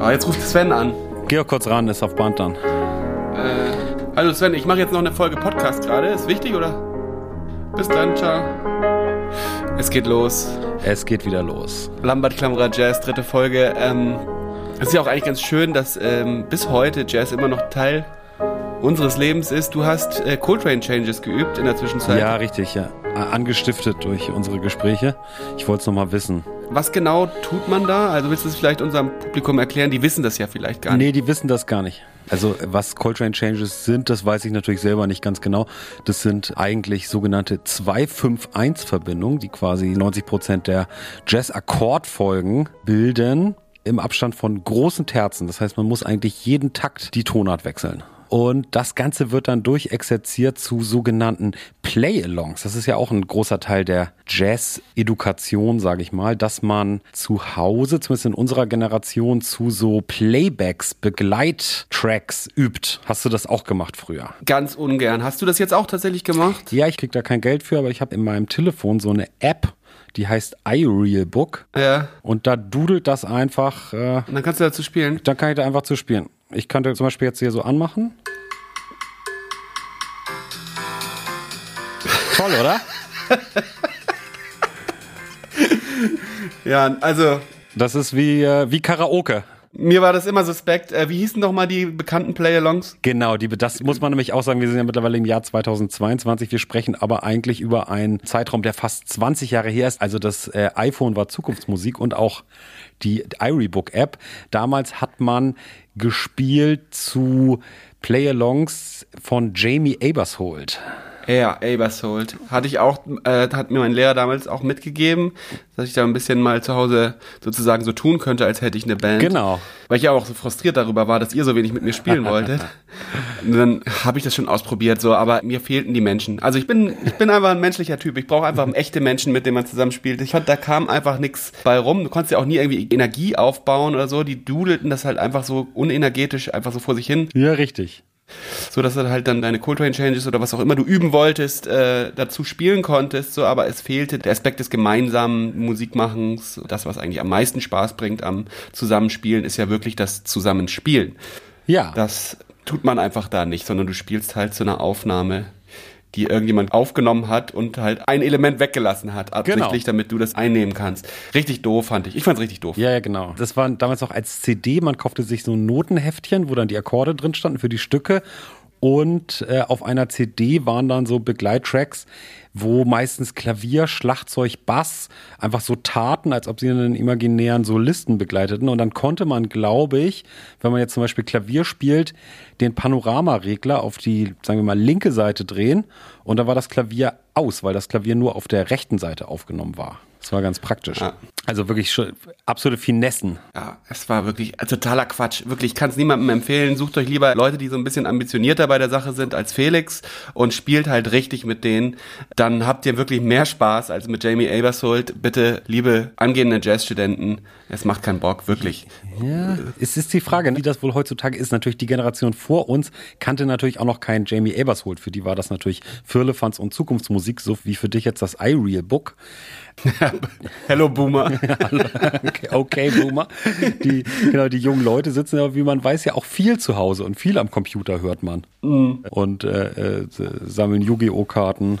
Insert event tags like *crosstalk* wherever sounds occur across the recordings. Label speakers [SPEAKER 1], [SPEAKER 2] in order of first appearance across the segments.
[SPEAKER 1] Ah, jetzt ruft Sven an.
[SPEAKER 2] Geh auch kurz ran, ist auf Band dann.
[SPEAKER 1] Äh, hallo Sven, ich mache jetzt noch eine Folge Podcast gerade. Ist wichtig, oder? Bis dann, ciao. Es geht los.
[SPEAKER 2] Es geht wieder los.
[SPEAKER 1] Lambert Klammerer Jazz, dritte Folge. Ähm, es ist ja auch eigentlich ganz schön, dass ähm, bis heute Jazz immer noch Teil unseres Lebens ist. Du hast äh, Coltrane Changes geübt in der Zwischenzeit.
[SPEAKER 2] Ja, richtig, ja. Angestiftet durch unsere Gespräche. Ich wollte es nochmal wissen.
[SPEAKER 1] Was genau tut man da? Also willst du es vielleicht unserem Publikum erklären? Die wissen das ja vielleicht gar nicht.
[SPEAKER 2] Nee, die wissen das gar nicht. Also was Coltrane Changes sind, das weiß ich natürlich selber nicht ganz genau. Das sind eigentlich sogenannte 2-5-1-Verbindungen, die quasi 90 Prozent der Jazz-Akkordfolgen bilden im Abstand von großen Terzen. Das heißt, man muss eigentlich jeden Takt die Tonart wechseln. Und das Ganze wird dann durchexerziert zu sogenannten Play-Alongs. Das ist ja auch ein großer Teil der Jazz-Edukation, sage ich mal, dass man zu Hause, zumindest in unserer Generation, zu so Playbacks, Begleittracks übt. Hast du das auch gemacht früher?
[SPEAKER 1] Ganz ungern. Hast du das jetzt auch tatsächlich gemacht?
[SPEAKER 2] Ja, ich krieg da kein Geld für, aber ich habe in meinem Telefon so eine App, die heißt iReal Book.
[SPEAKER 1] Ja.
[SPEAKER 2] Und da dudelt das einfach. Äh,
[SPEAKER 1] Und dann kannst du dazu spielen.
[SPEAKER 2] dann kann ich da einfach zu spielen. Ich könnte zum Beispiel jetzt hier so anmachen. Toll, oder? *laughs*
[SPEAKER 1] Ja, also
[SPEAKER 2] Das ist wie, äh, wie Karaoke.
[SPEAKER 1] mir war das immer suspekt. Äh, wie hießen doch mal die bekannten Play-Alongs?
[SPEAKER 2] Genau, die, das muss man nämlich auch sagen. Wir sind ja mittlerweile im Jahr 2022. Wir sprechen aber eigentlich über einen Zeitraum, der fast 20 Jahre her ist. Also das äh, iPhone war Zukunftsmusik und auch die iRebook App. Damals hat man gespielt zu Play-Alongs von Jamie Abersholt.
[SPEAKER 1] Ja, Abersold. Hatte ich auch, äh, hat mir mein Lehrer damals auch mitgegeben, dass ich da ein bisschen mal zu Hause sozusagen so tun könnte, als hätte ich eine Band.
[SPEAKER 2] Genau.
[SPEAKER 1] Weil ich ja auch so frustriert darüber war, dass ihr so wenig mit mir spielen *laughs* wolltet. Und dann habe ich das schon ausprobiert, so, aber mir fehlten die Menschen. Also ich bin, ich bin einfach ein menschlicher Typ. Ich brauche einfach echte Menschen, mit denen man zusammenspielt. Ich fand, da kam einfach nichts bei rum. Du konntest ja auch nie irgendwie Energie aufbauen oder so. Die dudelten das halt einfach so unenergetisch einfach so vor sich hin
[SPEAKER 2] Ja, richtig.
[SPEAKER 1] So dass du halt dann deine Coltrane Changes oder was auch immer du üben wolltest, äh, dazu spielen konntest, so, aber es fehlte der Aspekt des gemeinsamen Musikmachens. Das, was eigentlich am meisten Spaß bringt am Zusammenspielen, ist ja wirklich das Zusammenspielen.
[SPEAKER 2] Ja.
[SPEAKER 1] Das tut man einfach da nicht, sondern du spielst halt zu einer Aufnahme, die irgendjemand aufgenommen hat und halt ein Element weggelassen hat, absichtlich, damit du das einnehmen kannst. Richtig doof fand ich. Ich fand's richtig doof.
[SPEAKER 2] Ja, ja, genau. Das war damals auch als CD. Man kaufte sich so ein Notenheftchen, wo dann die Akkorde drin standen für die Stücke. Und äh, auf einer CD waren dann so Begleittracks, wo meistens Klavier, Schlagzeug, Bass einfach so taten, als ob sie einen imaginären Solisten begleiteten. Und dann konnte man, glaube ich, wenn man jetzt zum Beispiel Klavier spielt, den Panoramaregler auf die, sagen wir mal, linke Seite drehen. Und da war das Klavier aus, weil das Klavier nur auf der rechten Seite aufgenommen war. Das war ganz praktisch.
[SPEAKER 1] Ja.
[SPEAKER 2] Also wirklich schon absolute Finessen.
[SPEAKER 1] Ja, es war wirklich äh, totaler Quatsch. Wirklich, ich kann es niemandem empfehlen. Sucht euch lieber Leute, die so ein bisschen ambitionierter bei der Sache sind als Felix und spielt halt richtig mit denen. Dann habt ihr wirklich mehr Spaß als mit Jamie Abersold. Bitte, liebe angehende Jazzstudenten, es macht keinen Bock, wirklich.
[SPEAKER 2] Ja, es ist die Frage, wie das wohl heutzutage ist. Natürlich die Generation vor uns kannte natürlich auch noch keinen Jamie Abersholt. Für die war das natürlich Firlefanz und Zukunftsmusik, so wie für dich jetzt das iReal Book. *laughs*
[SPEAKER 1] Hello Boomer. *laughs*
[SPEAKER 2] Okay, okay, Boomer. Die, genau, die jungen Leute sitzen ja, wie man weiß, ja auch viel zu Hause und viel am Computer hört man. Und äh, äh, sammeln Yu-Gi-Oh! Karten,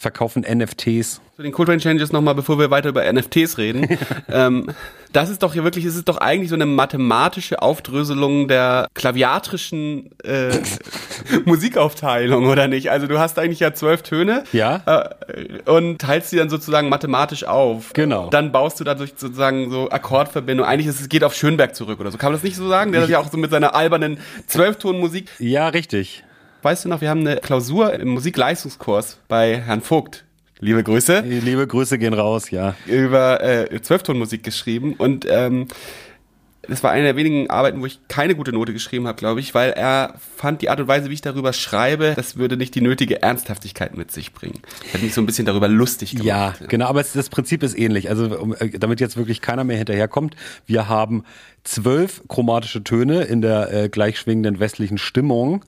[SPEAKER 2] verkaufen NFTs.
[SPEAKER 1] Zu den Coltrane Changes nochmal, bevor wir weiter über NFTs reden. *laughs* ähm, das ist doch hier wirklich, es ist doch eigentlich so eine mathematische Aufdröselung der klaviatrischen äh, *laughs* Musikaufteilung, oder nicht? Also du hast eigentlich ja zwölf Töne
[SPEAKER 2] Ja.
[SPEAKER 1] äh, und teilst sie dann sozusagen mathematisch auf.
[SPEAKER 2] Genau.
[SPEAKER 1] Dann baust du dadurch sozusagen so Akkordverbindungen. Eigentlich ist es geht auf Schönberg zurück oder so. Kann man das nicht so sagen? Der hat ja auch so mit seiner albernen Zwölftonmusik.
[SPEAKER 2] Ja, richtig.
[SPEAKER 1] Weißt du noch, wir haben eine Klausur im Musikleistungskurs bei Herrn Vogt. Liebe Grüße
[SPEAKER 2] Liebe Grüße gehen raus, ja.
[SPEAKER 1] über äh, Zwölftonmusik geschrieben und ähm, das war eine der wenigen Arbeiten, wo ich keine gute Note geschrieben habe, glaube ich, weil er fand die Art und Weise, wie ich darüber schreibe, das würde nicht die nötige Ernsthaftigkeit mit sich bringen. Er hat mich so ein bisschen darüber lustig gemacht.
[SPEAKER 2] Ja, genau, aber es, das Prinzip ist ähnlich. Also um, äh, damit jetzt wirklich keiner mehr hinterherkommt, wir haben zwölf chromatische Töne in der äh, gleichschwingenden westlichen Stimmung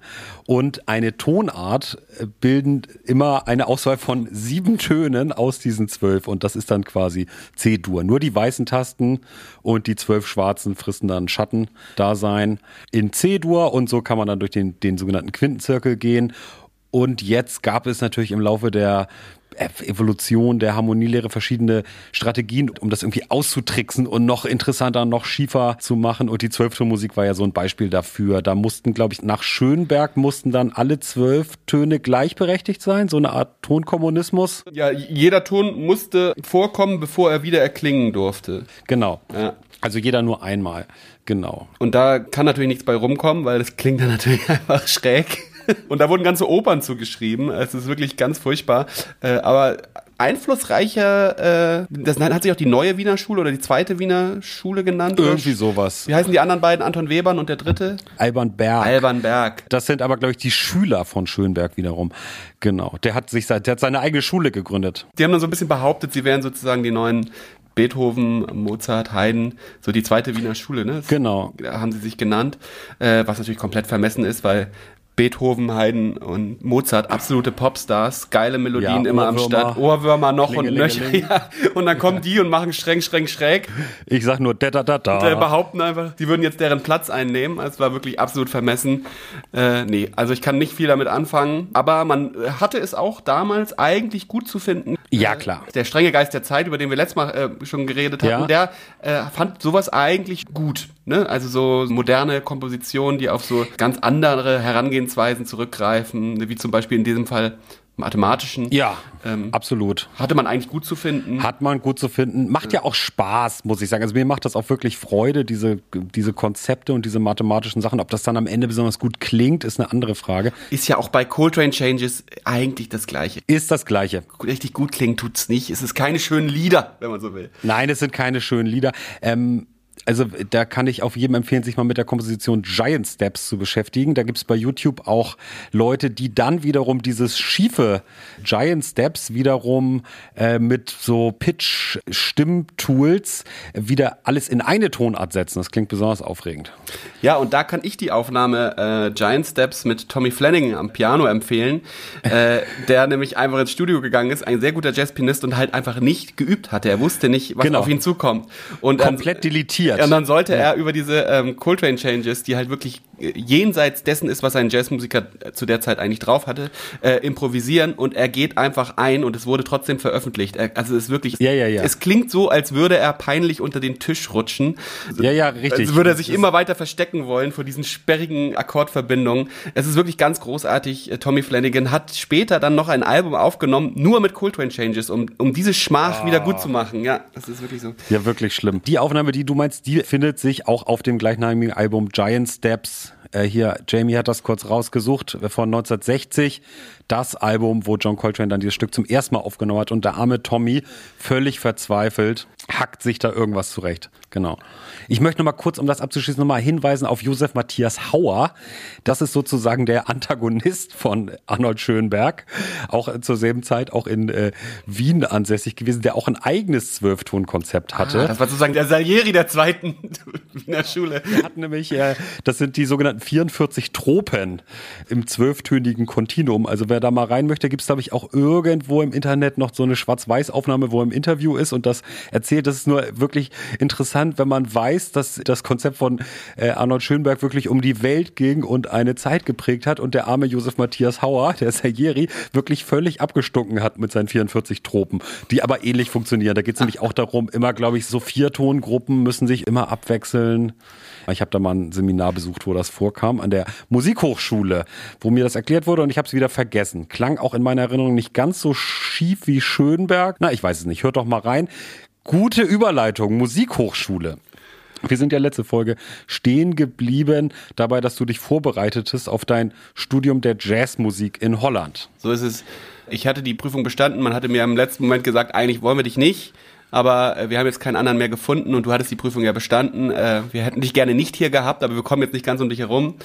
[SPEAKER 2] und eine Tonart äh, bilden immer eine Auswahl von sieben Tönen aus diesen zwölf und das ist dann quasi C-Dur. Nur die weißen Tasten und die zwölf schwarzen Christen dann Schattendasein in C-Dur und so kann man dann durch den, den sogenannten Quintenzirkel gehen. Und jetzt gab es natürlich im Laufe der Evolution der Harmonielehre verschiedene Strategien, um das irgendwie auszutricksen und noch interessanter, noch schiefer zu machen. Und die Zwölftonmusik war ja so ein Beispiel dafür. Da mussten, glaube ich, nach Schönberg mussten dann alle zwölf Töne gleichberechtigt sein, so eine Art Tonkommunismus.
[SPEAKER 1] Ja, jeder Ton musste vorkommen, bevor er wieder erklingen durfte.
[SPEAKER 2] Genau. Ja. Also jeder nur einmal. Genau.
[SPEAKER 1] Und da kann natürlich nichts bei rumkommen, weil das klingt dann natürlich *laughs* einfach schräg. Und da wurden ganze Opern zugeschrieben. Es ist wirklich ganz furchtbar. Äh, aber einflussreicher, äh, das hat sich auch die neue Wiener Schule oder die zweite Wiener Schule genannt.
[SPEAKER 2] Irgendwie sowas.
[SPEAKER 1] Wie heißen die anderen beiden? Anton Webern und der dritte?
[SPEAKER 2] Alban Berg.
[SPEAKER 1] Alban Berg.
[SPEAKER 2] Das sind aber, glaube ich, die Schüler von Schönberg wiederum. Genau. Der hat sich, der hat seine eigene Schule gegründet.
[SPEAKER 1] Die haben dann so ein bisschen behauptet, sie wären sozusagen die neuen Beethoven, Mozart, Haydn, so die zweite Wiener Schule, ne? Das
[SPEAKER 2] genau.
[SPEAKER 1] Haben sie sich genannt, äh, was natürlich komplett vermessen ist, weil Beethoven, Haydn und Mozart, absolute Popstars, geile Melodien ja, immer am Start, Ohrwürmer noch und nöcher. *laughs* Ja. Und dann kommen die und machen streng, streng, schräg.
[SPEAKER 2] Ich sag nur da da da da.
[SPEAKER 1] Und, äh, behaupten einfach, die würden jetzt deren Platz einnehmen. Es war wirklich absolut vermessen. Äh, nee, also ich kann nicht viel damit anfangen. Aber man hatte es auch damals eigentlich gut zu finden.
[SPEAKER 2] Ja, klar.
[SPEAKER 1] Der strenge Geist der Zeit, über den wir letztes Mal äh, schon geredet hatten, ja. der äh, fand sowas eigentlich gut. Ne? Also so moderne Kompositionen, die auf so ganz andere Herangehensweisen zurückgreifen, wie zum Beispiel in diesem Fall mathematischen.
[SPEAKER 2] Ja, ähm, absolut.
[SPEAKER 1] Hatte man eigentlich gut zu finden.
[SPEAKER 2] Hat man gut zu finden. Macht ja. auch Spaß, muss ich sagen. Also mir macht das auch wirklich Freude, diese, diese Konzepte und diese mathematischen Sachen. Ob das dann am Ende besonders gut klingt, ist eine andere Frage.
[SPEAKER 1] Ist ja auch bei Coltrane Changes eigentlich das Gleiche.
[SPEAKER 2] Ist das Gleiche.
[SPEAKER 1] Richtig gut klingt tut's nicht. Es ist keine schönen Lieder, wenn man so will.
[SPEAKER 2] Nein, es sind keine schönen Lieder. Ähm, also da kann ich auf jedem empfehlen, sich mal mit der Komposition Giant Steps zu beschäftigen. Da gibt's bei YouTube auch Leute, die dann wiederum dieses schiefe Giant Steps wiederum äh, mit so Pitch-Stimmtools wieder alles in eine Tonart setzen. Das klingt besonders aufregend.
[SPEAKER 1] Ja, und da kann ich die Aufnahme äh, Giant Steps mit Tommy Flanagan am Piano empfehlen, äh, *laughs* der nämlich einfach ins Studio gegangen ist, ein sehr guter Jazzpianist und halt einfach nicht geübt hatte. Er wusste nicht, was genau. auf ihn zukommt.
[SPEAKER 2] Und komplett deletiert
[SPEAKER 1] passiert. Und dann sollte er über diese ähm, Coltrane Changes, die halt wirklich äh, jenseits dessen ist, was ein Jazzmusiker äh, zu der Zeit eigentlich drauf hatte, äh, improvisieren und er geht einfach ein und es wurde trotzdem veröffentlicht. Er, also es ist wirklich,
[SPEAKER 2] ja, ja, ja.
[SPEAKER 1] es klingt so, als würde er peinlich unter den Tisch rutschen.
[SPEAKER 2] Ja, ja, richtig.
[SPEAKER 1] Als würde er sich immer weiter verstecken wollen vor diesen sperrigen Akkordverbindungen. Es ist wirklich ganz großartig. Äh, Tommy Flanagan hat später dann noch ein Album aufgenommen, nur mit Coltrane Changes, um, um diese Schmach oh. wieder gut zu machen. Ja, das ist wirklich so.
[SPEAKER 2] Ja, wirklich schlimm. Die Aufnahme, die du meinst, die findet sich auch auf dem gleichnamigen Album Giant Steps. Äh, hier, Jamie hat das kurz rausgesucht, von 1960 das Album, wo John Coltrane dann dieses Stück zum ersten Mal aufgenommen hat und der arme Tommy völlig verzweifelt hackt sich da irgendwas zurecht. Genau. Ich möchte noch mal kurz, um das abzuschließen, noch mal hinweisen auf Josef Matthias Hauer. Das ist sozusagen der Antagonist von Arnold Schönberg, auch zur selben Zeit auch in äh, Wien ansässig gewesen, der auch ein eigenes Zwölftonkonzept hatte. Ah,
[SPEAKER 1] das war sozusagen der Salieri der zweiten *laughs* Wiener Schule.
[SPEAKER 2] Er hat nämlich, äh, das sind die sogenannten 44 Tropen im zwölftönigen Kontinuum. Also wer da mal rein möchte, gibt es, glaube ich, auch irgendwo im Internet noch so eine Schwarz-Weiß-Aufnahme, wo er im Interview ist und das erzählt. Das ist nur wirklich interessant, wenn man weiß, dass das Konzept von äh, Arnold Schönberg wirklich um die Welt ging und eine Zeit geprägt hat und der arme Josef Matthias Hauer, der Salieri, wirklich völlig abgestunken hat mit seinen 44 Tropen, die aber ähnlich funktionieren. Da geht es nämlich auch darum, immer, glaube ich, so vier Tongruppen müssen sich immer abwechseln. Ich habe da mal ein Seminar besucht, wo das vorkam, an der Musikhochschule, wo mir das erklärt wurde und ich habe es wieder vergessen. Klang auch in meiner Erinnerung nicht ganz so schief wie Schönberg. Na, ich weiß es nicht. Hört doch mal rein. Gute Überleitung, Musikhochschule. Wir sind ja letzte Folge stehen geblieben dabei, dass du dich vorbereitetest auf dein Studium der Jazzmusik in Holland.
[SPEAKER 1] So ist es. Ich hatte die Prüfung bestanden. Man hatte mir im letzten Moment gesagt, eigentlich wollen wir dich nicht aber äh, wir haben jetzt keinen anderen mehr gefunden und du hattest die Prüfung ja bestanden. Äh, wir hätten dich gerne nicht hier gehabt, aber wir kommen jetzt nicht ganz um dich herum.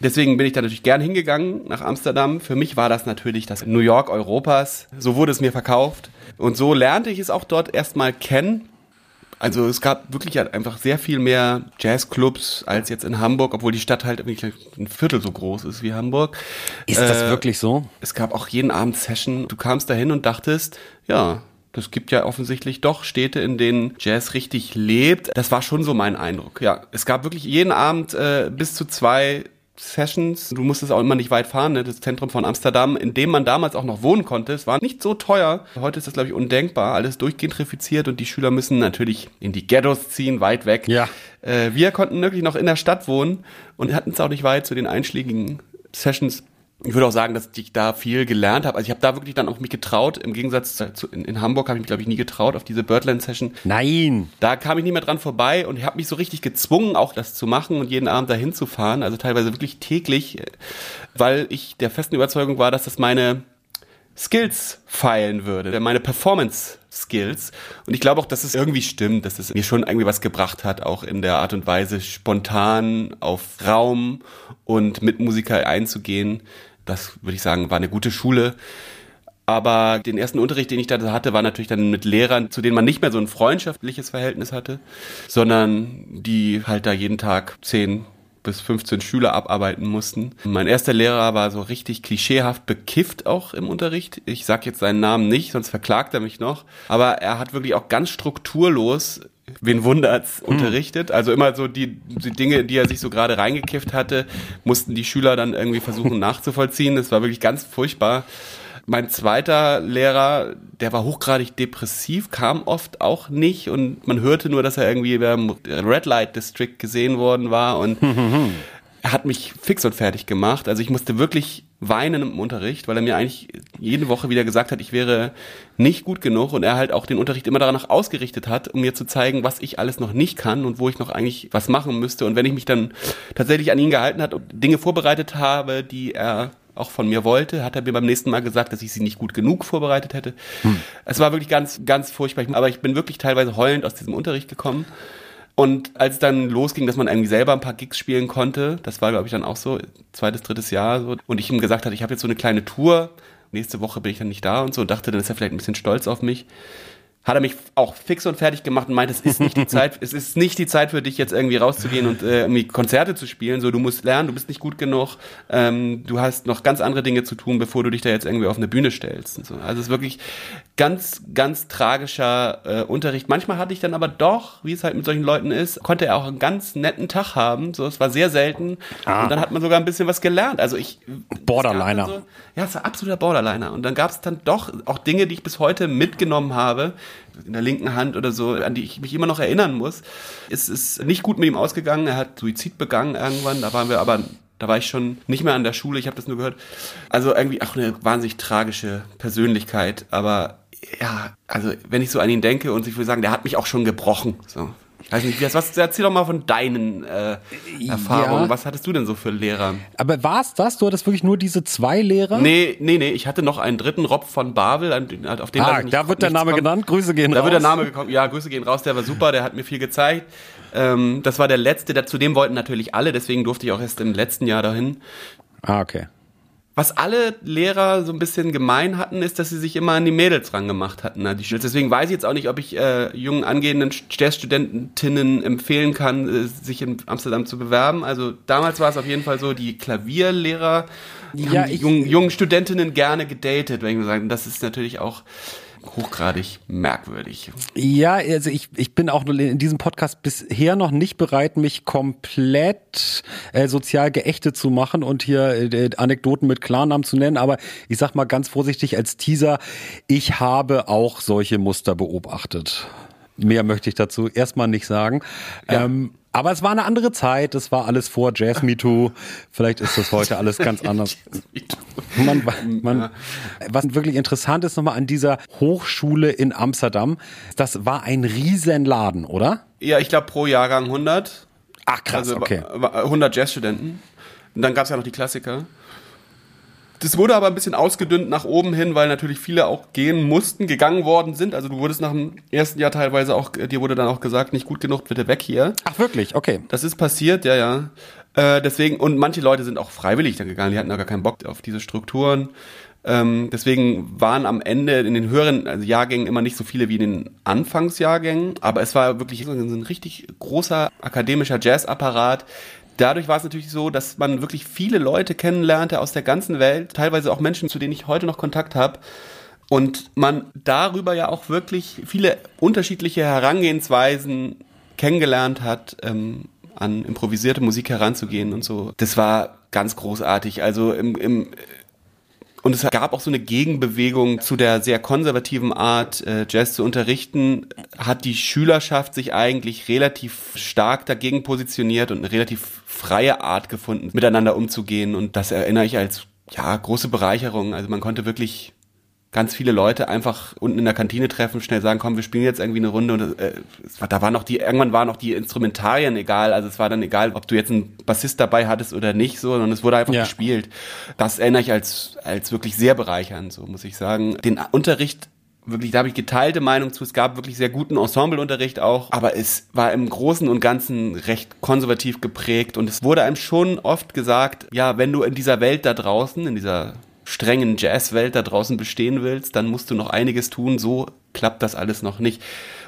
[SPEAKER 1] Deswegen bin ich da natürlich gern hingeganang nach Amsterdam. Für mich war das natürlich das New York Europas. So wurde es mir verkauft. Und so lernte ich es auch dort erstmal kennen. Also es gab wirklich halt einfach sehr viel mehr Jazzclubs als jetzt in Hamburg, obwohl die Stadt halt ein Viertel so groß ist wie Hamburg.
[SPEAKER 2] Ist das äh, wirklich so?
[SPEAKER 1] Es gab auch jeden Abend Session. Du kamst dahin und dachtest, ja, das gibt ja offensichtlich doch Städte, in denen Jazz richtig lebt. Das war schon so mein Eindruck. Ja, es gab wirklich jeden Abend äh, bis zu zwei Sessions. Du musstest auch immer nicht weit fahren, ne? das Zentrum von Amsterdam, in dem man damals auch noch wohnen konnte. Es war nicht so teuer. Heute ist das, glaube ich, undenkbar. Alles durchgentrifiziert und die Schüler müssen natürlich in die Ghettos ziehen, weit weg.
[SPEAKER 2] Ja.
[SPEAKER 1] Äh, wir konnten wirklich noch in der Stadt wohnen und hatten es auch nicht weit zu den einschlägigen Sessions ich würde auch sagen, dass ich da viel gelernt habe. Also ich habe da wirklich dann auch mich getraut. Im Gegensatz zu in, in Hamburg habe ich mich, glaube ich, nie getraut auf diese Birdland-Session.
[SPEAKER 2] Nein.
[SPEAKER 1] Da kam ich nie mehr dran vorbei und ich habe mich so richtig gezwungen, auch das zu machen und jeden Abend dahin zu fahren. Also teilweise wirklich täglich, weil ich der festen Überzeugung war, dass das meine Skills feilen würde, meine Performance Skills. Und ich glaube auch, dass es irgendwie stimmt, dass es mir schon irgendwie was gebracht hat, auch in der Art und Weise spontan auf Raum und mit Musiker einzugehen das würde ich sagen, war eine gute Schule. Aber den ersten Unterricht, den ich da hatte, war natürlich dann mit Lehrern, zu denen man nicht mehr so ein freundschaftliches Verhältnis hatte, sondern die halt da jeden Tag zehn bis 15 Schüler abarbeiten mussten. Mein erster Lehrer war so richtig klischeehaft bekifft auch im Unterricht. Ich sag jetzt seinen Namen nicht, sonst verklagt er mich noch. Aber er hat wirklich auch ganz strukturlos wen wundert's, hm. unterrichtet. Also immer so die, die Dinge, die er sich so gerade reingekifft hatte, mussten die Schüler dann irgendwie versuchen *laughs* nachzuvollziehen. Das war wirklich ganz furchtbar. Mein zweiter Lehrer, der war hochgradig depressiv, kam oft auch nicht und man hörte nur, dass er irgendwie beim Red Light District gesehen worden war und *laughs* er hat mich fix und fertig gemacht. Also ich musste wirklich weinen im Unterricht, weil er mir eigentlich jede Woche wieder gesagt hat, ich wäre nicht gut genug und er halt auch den Unterricht immer danach ausgerichtet hat, um mir zu zeigen, was ich alles noch nicht kann und wo ich noch eigentlich was machen müsste. Und wenn ich mich dann tatsächlich an ihn gehalten hat und Dinge vorbereitet habe, die er auch von mir wollte, hat er mir beim nächsten Mal gesagt, dass ich sie nicht gut genug vorbereitet hätte. Hm. Es war wirklich ganz, ganz furchtbar. Aber ich bin wirklich teilweise heulend aus diesem Unterricht gekommen. Und als es dann losging, dass man irgendwie selber ein paar Gigs spielen konnte, das war, glaube ich, dann auch so, zweites, drittes Jahr so, und ich ihm gesagt hatte, ich habe jetzt so eine kleine Tour, nächste Woche bin ich dann nicht da und so, und dachte, dann ist er vielleicht ein bisschen stolz auf mich hat er mich auch fix und fertig gemacht und meint, es ist nicht die *laughs* Zeit, es ist nicht die Zeit für dich jetzt irgendwie rauszugehen und äh, irgendwie Konzerte zu spielen. So, du musst lernen, du bist nicht gut genug, ähm, du hast noch ganz andere Dinge zu tun, bevor du dich da jetzt irgendwie auf eine Bühne stellst. Und so. Also es ist wirklich ganz, ganz tragischer äh, Unterricht. Manchmal hatte ich dann aber doch, wie es halt mit solchen Leuten ist, konnte er auch einen ganz netten Tag haben. So, es war sehr selten. Ah. Und dann hat man sogar ein bisschen was gelernt. Also ich
[SPEAKER 2] Borderliner.
[SPEAKER 1] So, ja, es war absoluter Borderliner. Und dann gab es dann doch auch Dinge, die ich bis heute mitgenommen habe, in der linken Hand oder so, an die ich mich immer noch erinnern muss. Es ist nicht gut mit ihm ausgegangen. Er hat Suizid begangen irgendwann. Da waren wir aber da war ich schon nicht mehr an der Schule, ich habe das nur gehört. Also irgendwie auch eine wahnsinnig tragische Persönlichkeit. Aber ja, also wenn ich so an ihn denke und ich würde sagen, der hat mich auch schon gebrochen. So. Weiß nicht, was, erzähl doch mal von deinen äh, Erfahrungen. Ja. Was hattest du denn so für Lehrer?
[SPEAKER 2] Aber war es das? Du hattest wirklich nur diese zwei Lehrer?
[SPEAKER 1] Nee, nee, nee. Ich hatte noch einen dritten, Rob von Bavel, auf
[SPEAKER 2] den ah, da wird der Name kommt. genannt. Grüße gehen
[SPEAKER 1] da
[SPEAKER 2] raus.
[SPEAKER 1] Da wird der Name gekommen. Ja, Grüße gehen raus. Der war super. Der hat mir viel gezeigt. Ähm, das war der letzte. Der, zu dem wollten natürlich alle. Deswegen durfte ich auch erst im letzten Jahr dahin.
[SPEAKER 2] Ah, okay.
[SPEAKER 1] Was alle Lehrer so ein bisschen gemein hatten, ist, dass sie sich immer an die Mädels rangemacht hatten. An die Deswegen weiß ich jetzt auch nicht, ob ich äh, jungen angehenden Jazzstudentinnen empfehlen kann, äh, sich in Amsterdam zu bewerben. Also damals war es auf jeden Fall so, die Klavierlehrer die ja, haben die jungen, jungen Studentinnen gerne gedatet, wenn ich mal sagen. Das ist natürlich auch hochgradig merkwürdig.
[SPEAKER 2] Ja, also ich, ich bin auch in diesem Podcast bisher noch nicht bereit, mich komplett äh, sozial geächtet zu machen und hier äh, Anekdoten mit Klarnamen zu nennen, aber ich sag mal ganz vorsichtig als Teaser, ich habe auch solche Muster beobachtet. Mehr möchte ich dazu erstmal nicht sagen. Ja. Ähm, aber es war eine andere Zeit, es war alles vor Jazz Me Too. Vielleicht ist das heute alles ganz *laughs* anders. man, man, was wirklich interessant ist nochmal an dieser Hochschule in Amsterdam, das war ein Riesenladen, oder?
[SPEAKER 1] Ja, ich glaube pro Jahrgang 100.
[SPEAKER 2] Ach krass, also okay.
[SPEAKER 1] 100 Jazzstudenten. Und dann gab es ja noch die Klassiker. Das wurde aber ein bisschen ausgedünnt nach oben hin, weil natürlich viele auch gehen mussten, gegangen worden sind. Also du wurdest nach dem ersten Jahr teilweise auch, dir wurde dann auch gesagt, nicht gut genug, bitte weg hier.
[SPEAKER 2] Ach wirklich, okay.
[SPEAKER 1] Das ist passiert, ja, ja. Äh, deswegen, und manche Leute sind auch freiwillig dann gegangen, die hatten da gar keinen Bock auf diese Strukturen. Ähm, deswegen waren am Ende in den höheren also Jahrgängen immer nicht so viele wie in den Anfangsjahrgängen, aber es war wirklich so ein richtig großer akademischer Jazzapparat, dadurch war es natürlich so, dass man wirklich viele Leute kennenlernte aus der ganzen Welt, teilweise auch Menschen, zu denen ich heute noch Kontakt habe. Und man darüber ja auch wirklich viele unterschiedliche Herangehensweisen kennengelernt hat, ähm, an improvisierte Musik heranzugehen und so. Das war ganz großartig. Also im, im und es gab auch so eine Gegenbewegung zu der sehr konservativen Art, äh, Jazz zu unterrichten, hat die Schülerschaft sich eigentlich relativ stark dagegen positioniert und eine relativ freie Art gefunden, miteinander umzugehen. Und das erinnere ich als ja große Bereicherung. Also man konnte wirklich ganz viele Leute einfach unten in der Kantine treffen, schnell sagen, komm, wir spielen jetzt irgendwie eine Runde und äh, war, da waren noch die, irgendwann waren noch die Instrumentarien egal, also es war dann egal, ob du jetzt einen Bassist dabei hattest oder nicht, so, sondern es wurde einfach ja. gespielt. Das erinnere ich als, als wirklich sehr bereichernd, so muss ich sagen. Den Unterricht wirklich, da habe ich geteilte Meinung zu. Es gab wirklich sehr guten Ensembleunterricht auch, aber es war im Großen und Ganzen recht konservativ geprägt und es wurde einem schon oft gesagt, ja, wenn du in dieser Welt da draußen, in dieser strengen Jazzwelt da draußen bestehen willst, dann musst du noch einiges tun. So klappt das alles noch nicht.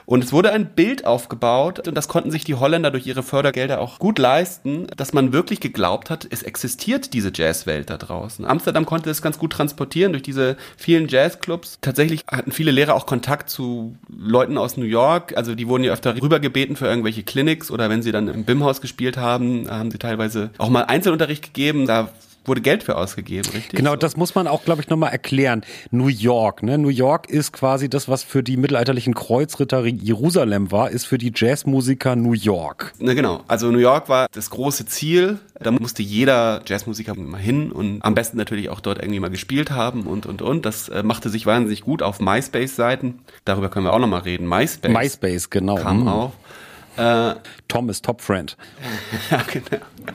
[SPEAKER 1] Und es wurde ein Bild aufgebaut und das konnten sich die Holländer durch ihre Fördergelder auch gut leisten, dass man wirklich geglaubt hat, es existiert diese Jazzwelt da draußen. Amsterdam konnte es ganz gut transportieren durch diese vielen Jazzclubs. Tatsächlich hatten viele Lehrer auch Kontakt zu Leuten aus New York. Also die wurden ja öfter rübergebeten für irgendwelche Clinics oder wenn sie dann im BIM-Haus gespielt haben, haben sie teilweise auch mal Einzelunterricht gegeben. Da wurde Geld für ausgegeben, richtig?
[SPEAKER 2] Genau, das muss man auch, glaube ich, nochmal erklären. New York, ne? New York ist quasi das, was für die mittelalterlichen Kreuzritter Jerusalem war, ist für die Jazzmusiker New York.
[SPEAKER 1] Ne, genau. Also New York war das große Ziel. Da musste jeder Jazzmusiker mal hin und am besten natürlich auch dort irgendwie mal gespielt haben und, und, und. Das äh, machte sich wahnsinnig gut auf MySpace-Seiten. Darüber können wir auch nochmal reden. MySpace.
[SPEAKER 2] MySpace, genau.
[SPEAKER 1] Kam mhm. auch.
[SPEAKER 2] Äh, Tom ist Top Friend. *laughs*
[SPEAKER 1] ja, genau. *laughs*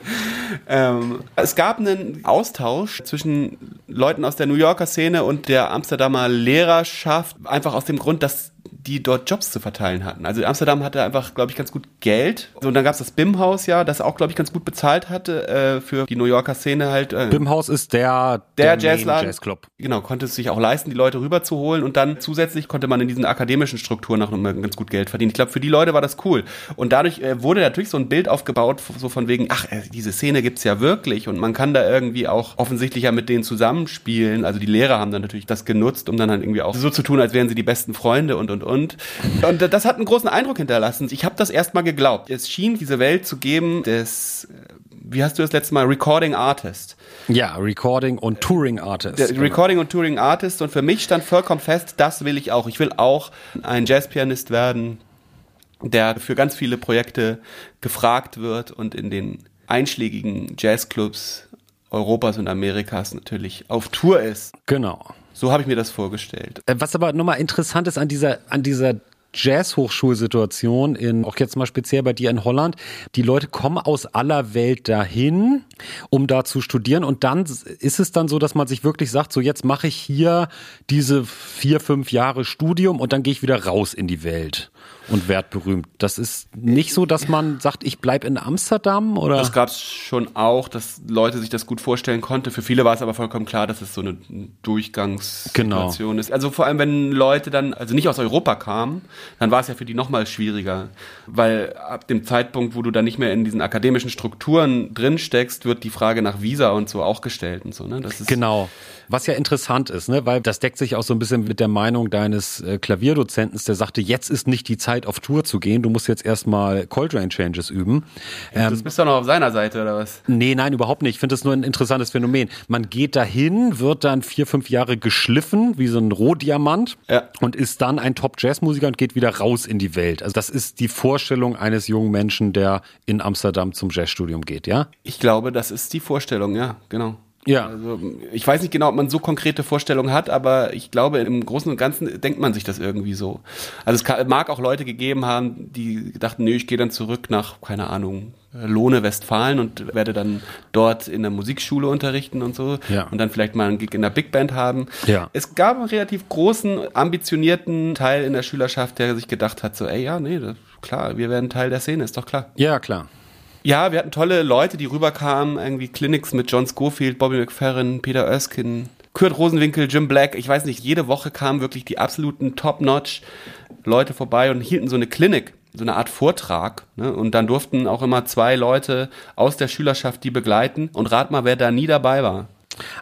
[SPEAKER 1] Ähm, es gab einen Austausch zwischen Leuten aus der New Yorker Szene und der Amsterdamer Lehrerschaft, einfach aus dem Grund, dass die dort Jobs zu verteilen hatten. Also Amsterdam hatte einfach, glaube ich, ganz gut Geld. Und dann gab es das BIM-Haus ja, das auch, glaube ich, ganz gut bezahlt hatte äh, für die New Yorker Szene halt. Äh,
[SPEAKER 2] BIM-Haus ist der,
[SPEAKER 1] der, der Jazzladen. Jazzclub. Genau, konnte es sich auch leisten, die Leute rüberzuholen und dann zusätzlich konnte man in diesen akademischen Strukturen noch ganz gut Geld verdienen. Ich glaube, für die Leute war das cool. Und dadurch äh, wurde natürlich so ein Bild aufgebaut, so von wegen, ach, äh, diese Szene gibt's ja wirklich und man kann da irgendwie auch offensichtlich ja mit denen zusammenspielen. Also die Lehrer haben dann natürlich das genutzt, um dann halt irgendwie auch so zu tun, als wären sie die besten Freunde und und und und. Und das hat einen großen Eindruck hinterlassen. Ich habe das erstmal geglaubt. Es schien diese Welt zu geben des, äh, wie hast du das letzte Mal, Recording Artist.
[SPEAKER 2] Ja, Recording und Touring Artist.
[SPEAKER 1] Der Recording und Touring Artist. Und für mich stand vollkommen fest, das will ich auch. Ich will auch ein Jazzpianist werden, der für ganz viele Projekte gefragt wird und in den einschlägigen Jazzclubs Europas und Amerikas natürlich auf Tour ist.
[SPEAKER 2] Genau.
[SPEAKER 1] So habe ich mir das vorgestellt.
[SPEAKER 2] Äh, was aber nochmal interessant ist an dieser, an dieser Jazz-Hochschulsituation in, auch jetzt mal speziell bei dir in Holland. Die Leute kommen aus aller Welt dahin, um da zu studieren. Und dann ist es dann so, dass man sich wirklich sagt, so jetzt mache ich hier diese vier, fünf Jahre Studium und dann gehe ich wieder raus in die Welt und wertberühmt. Das ist nicht so, dass man sagt, ich bleibe in Amsterdam oder?
[SPEAKER 1] Das gab es schon auch, dass Leute sich das gut vorstellen konnten. Für viele war es aber vollkommen klar, dass es so eine Durchgangssituation genau. ist. Also vor allem, wenn Leute dann, also nicht aus Europa kamen, dann war es ja für die nochmal schwieriger. Weil ab dem Zeitpunkt, wo du dann nicht mehr in diesen akademischen Strukturen drin steckst, wird die Frage nach Visa und so auch gestellt und so. Ne?
[SPEAKER 2] Das ist genau. Was ja interessant ist, ne? weil das deckt sich auch so ein bisschen mit der Meinung deines äh, Klavierdozenten, der sagte, jetzt ist nicht die Zeit auf Tour zu gehen, du musst jetzt erstmal Coltrane Changes üben.
[SPEAKER 1] Ähm, das bist du noch auf seiner Seite oder was?
[SPEAKER 2] Nee, nein, überhaupt nicht. Ich finde das nur ein interessantes Phänomen. Man geht dahin, wird dann vier, fünf Jahre geschliffen, wie so ein Rohdiamant ja. und ist dann ein Top-Jazz-Musiker und geht wieder raus in die Welt. Also das ist die Vorstellung eines jungen Menschen, der in Amsterdam zum Jazzstudium geht, ja?
[SPEAKER 1] Ich glaube, das ist die Vorstellung, ja, genau. Ja. Also, ich weiß nicht genau, ob man so konkrete Vorstellungen hat, aber ich glaube, im Großen und Ganzen denkt man sich das irgendwie so. Also es kann, mag auch Leute gegeben haben, die dachten, nö, ich gehe dann zurück nach, keine Ahnung, Lohne Westfalen und werde dann dort in der Musikschule unterrichten und so ja. und dann vielleicht mal einen Gig in der Big Band haben. Ja. Es gab einen relativ großen, ambitionierten Teil in der Schülerschaft, der sich gedacht hat, so, ey, ja, nee, das, klar, wir werden Teil der Szene, ist doch klar.
[SPEAKER 2] Ja, klar.
[SPEAKER 1] Ja, wir hatten tolle Leute, die rüberkamen, irgendwie Clinics mit John Schofield, Bobby McFerrin, Peter Erskine, Kurt Rosenwinkel, Jim Black. Ich weiß nicht, jede Woche kamen wirklich die absoluten Top-Notch Leute vorbei und hielten so eine Klinik, so eine Art Vortrag. Ne? Und dann durften auch immer zwei Leute aus der Schülerschaft die begleiten. Und rat mal, wer da nie dabei war.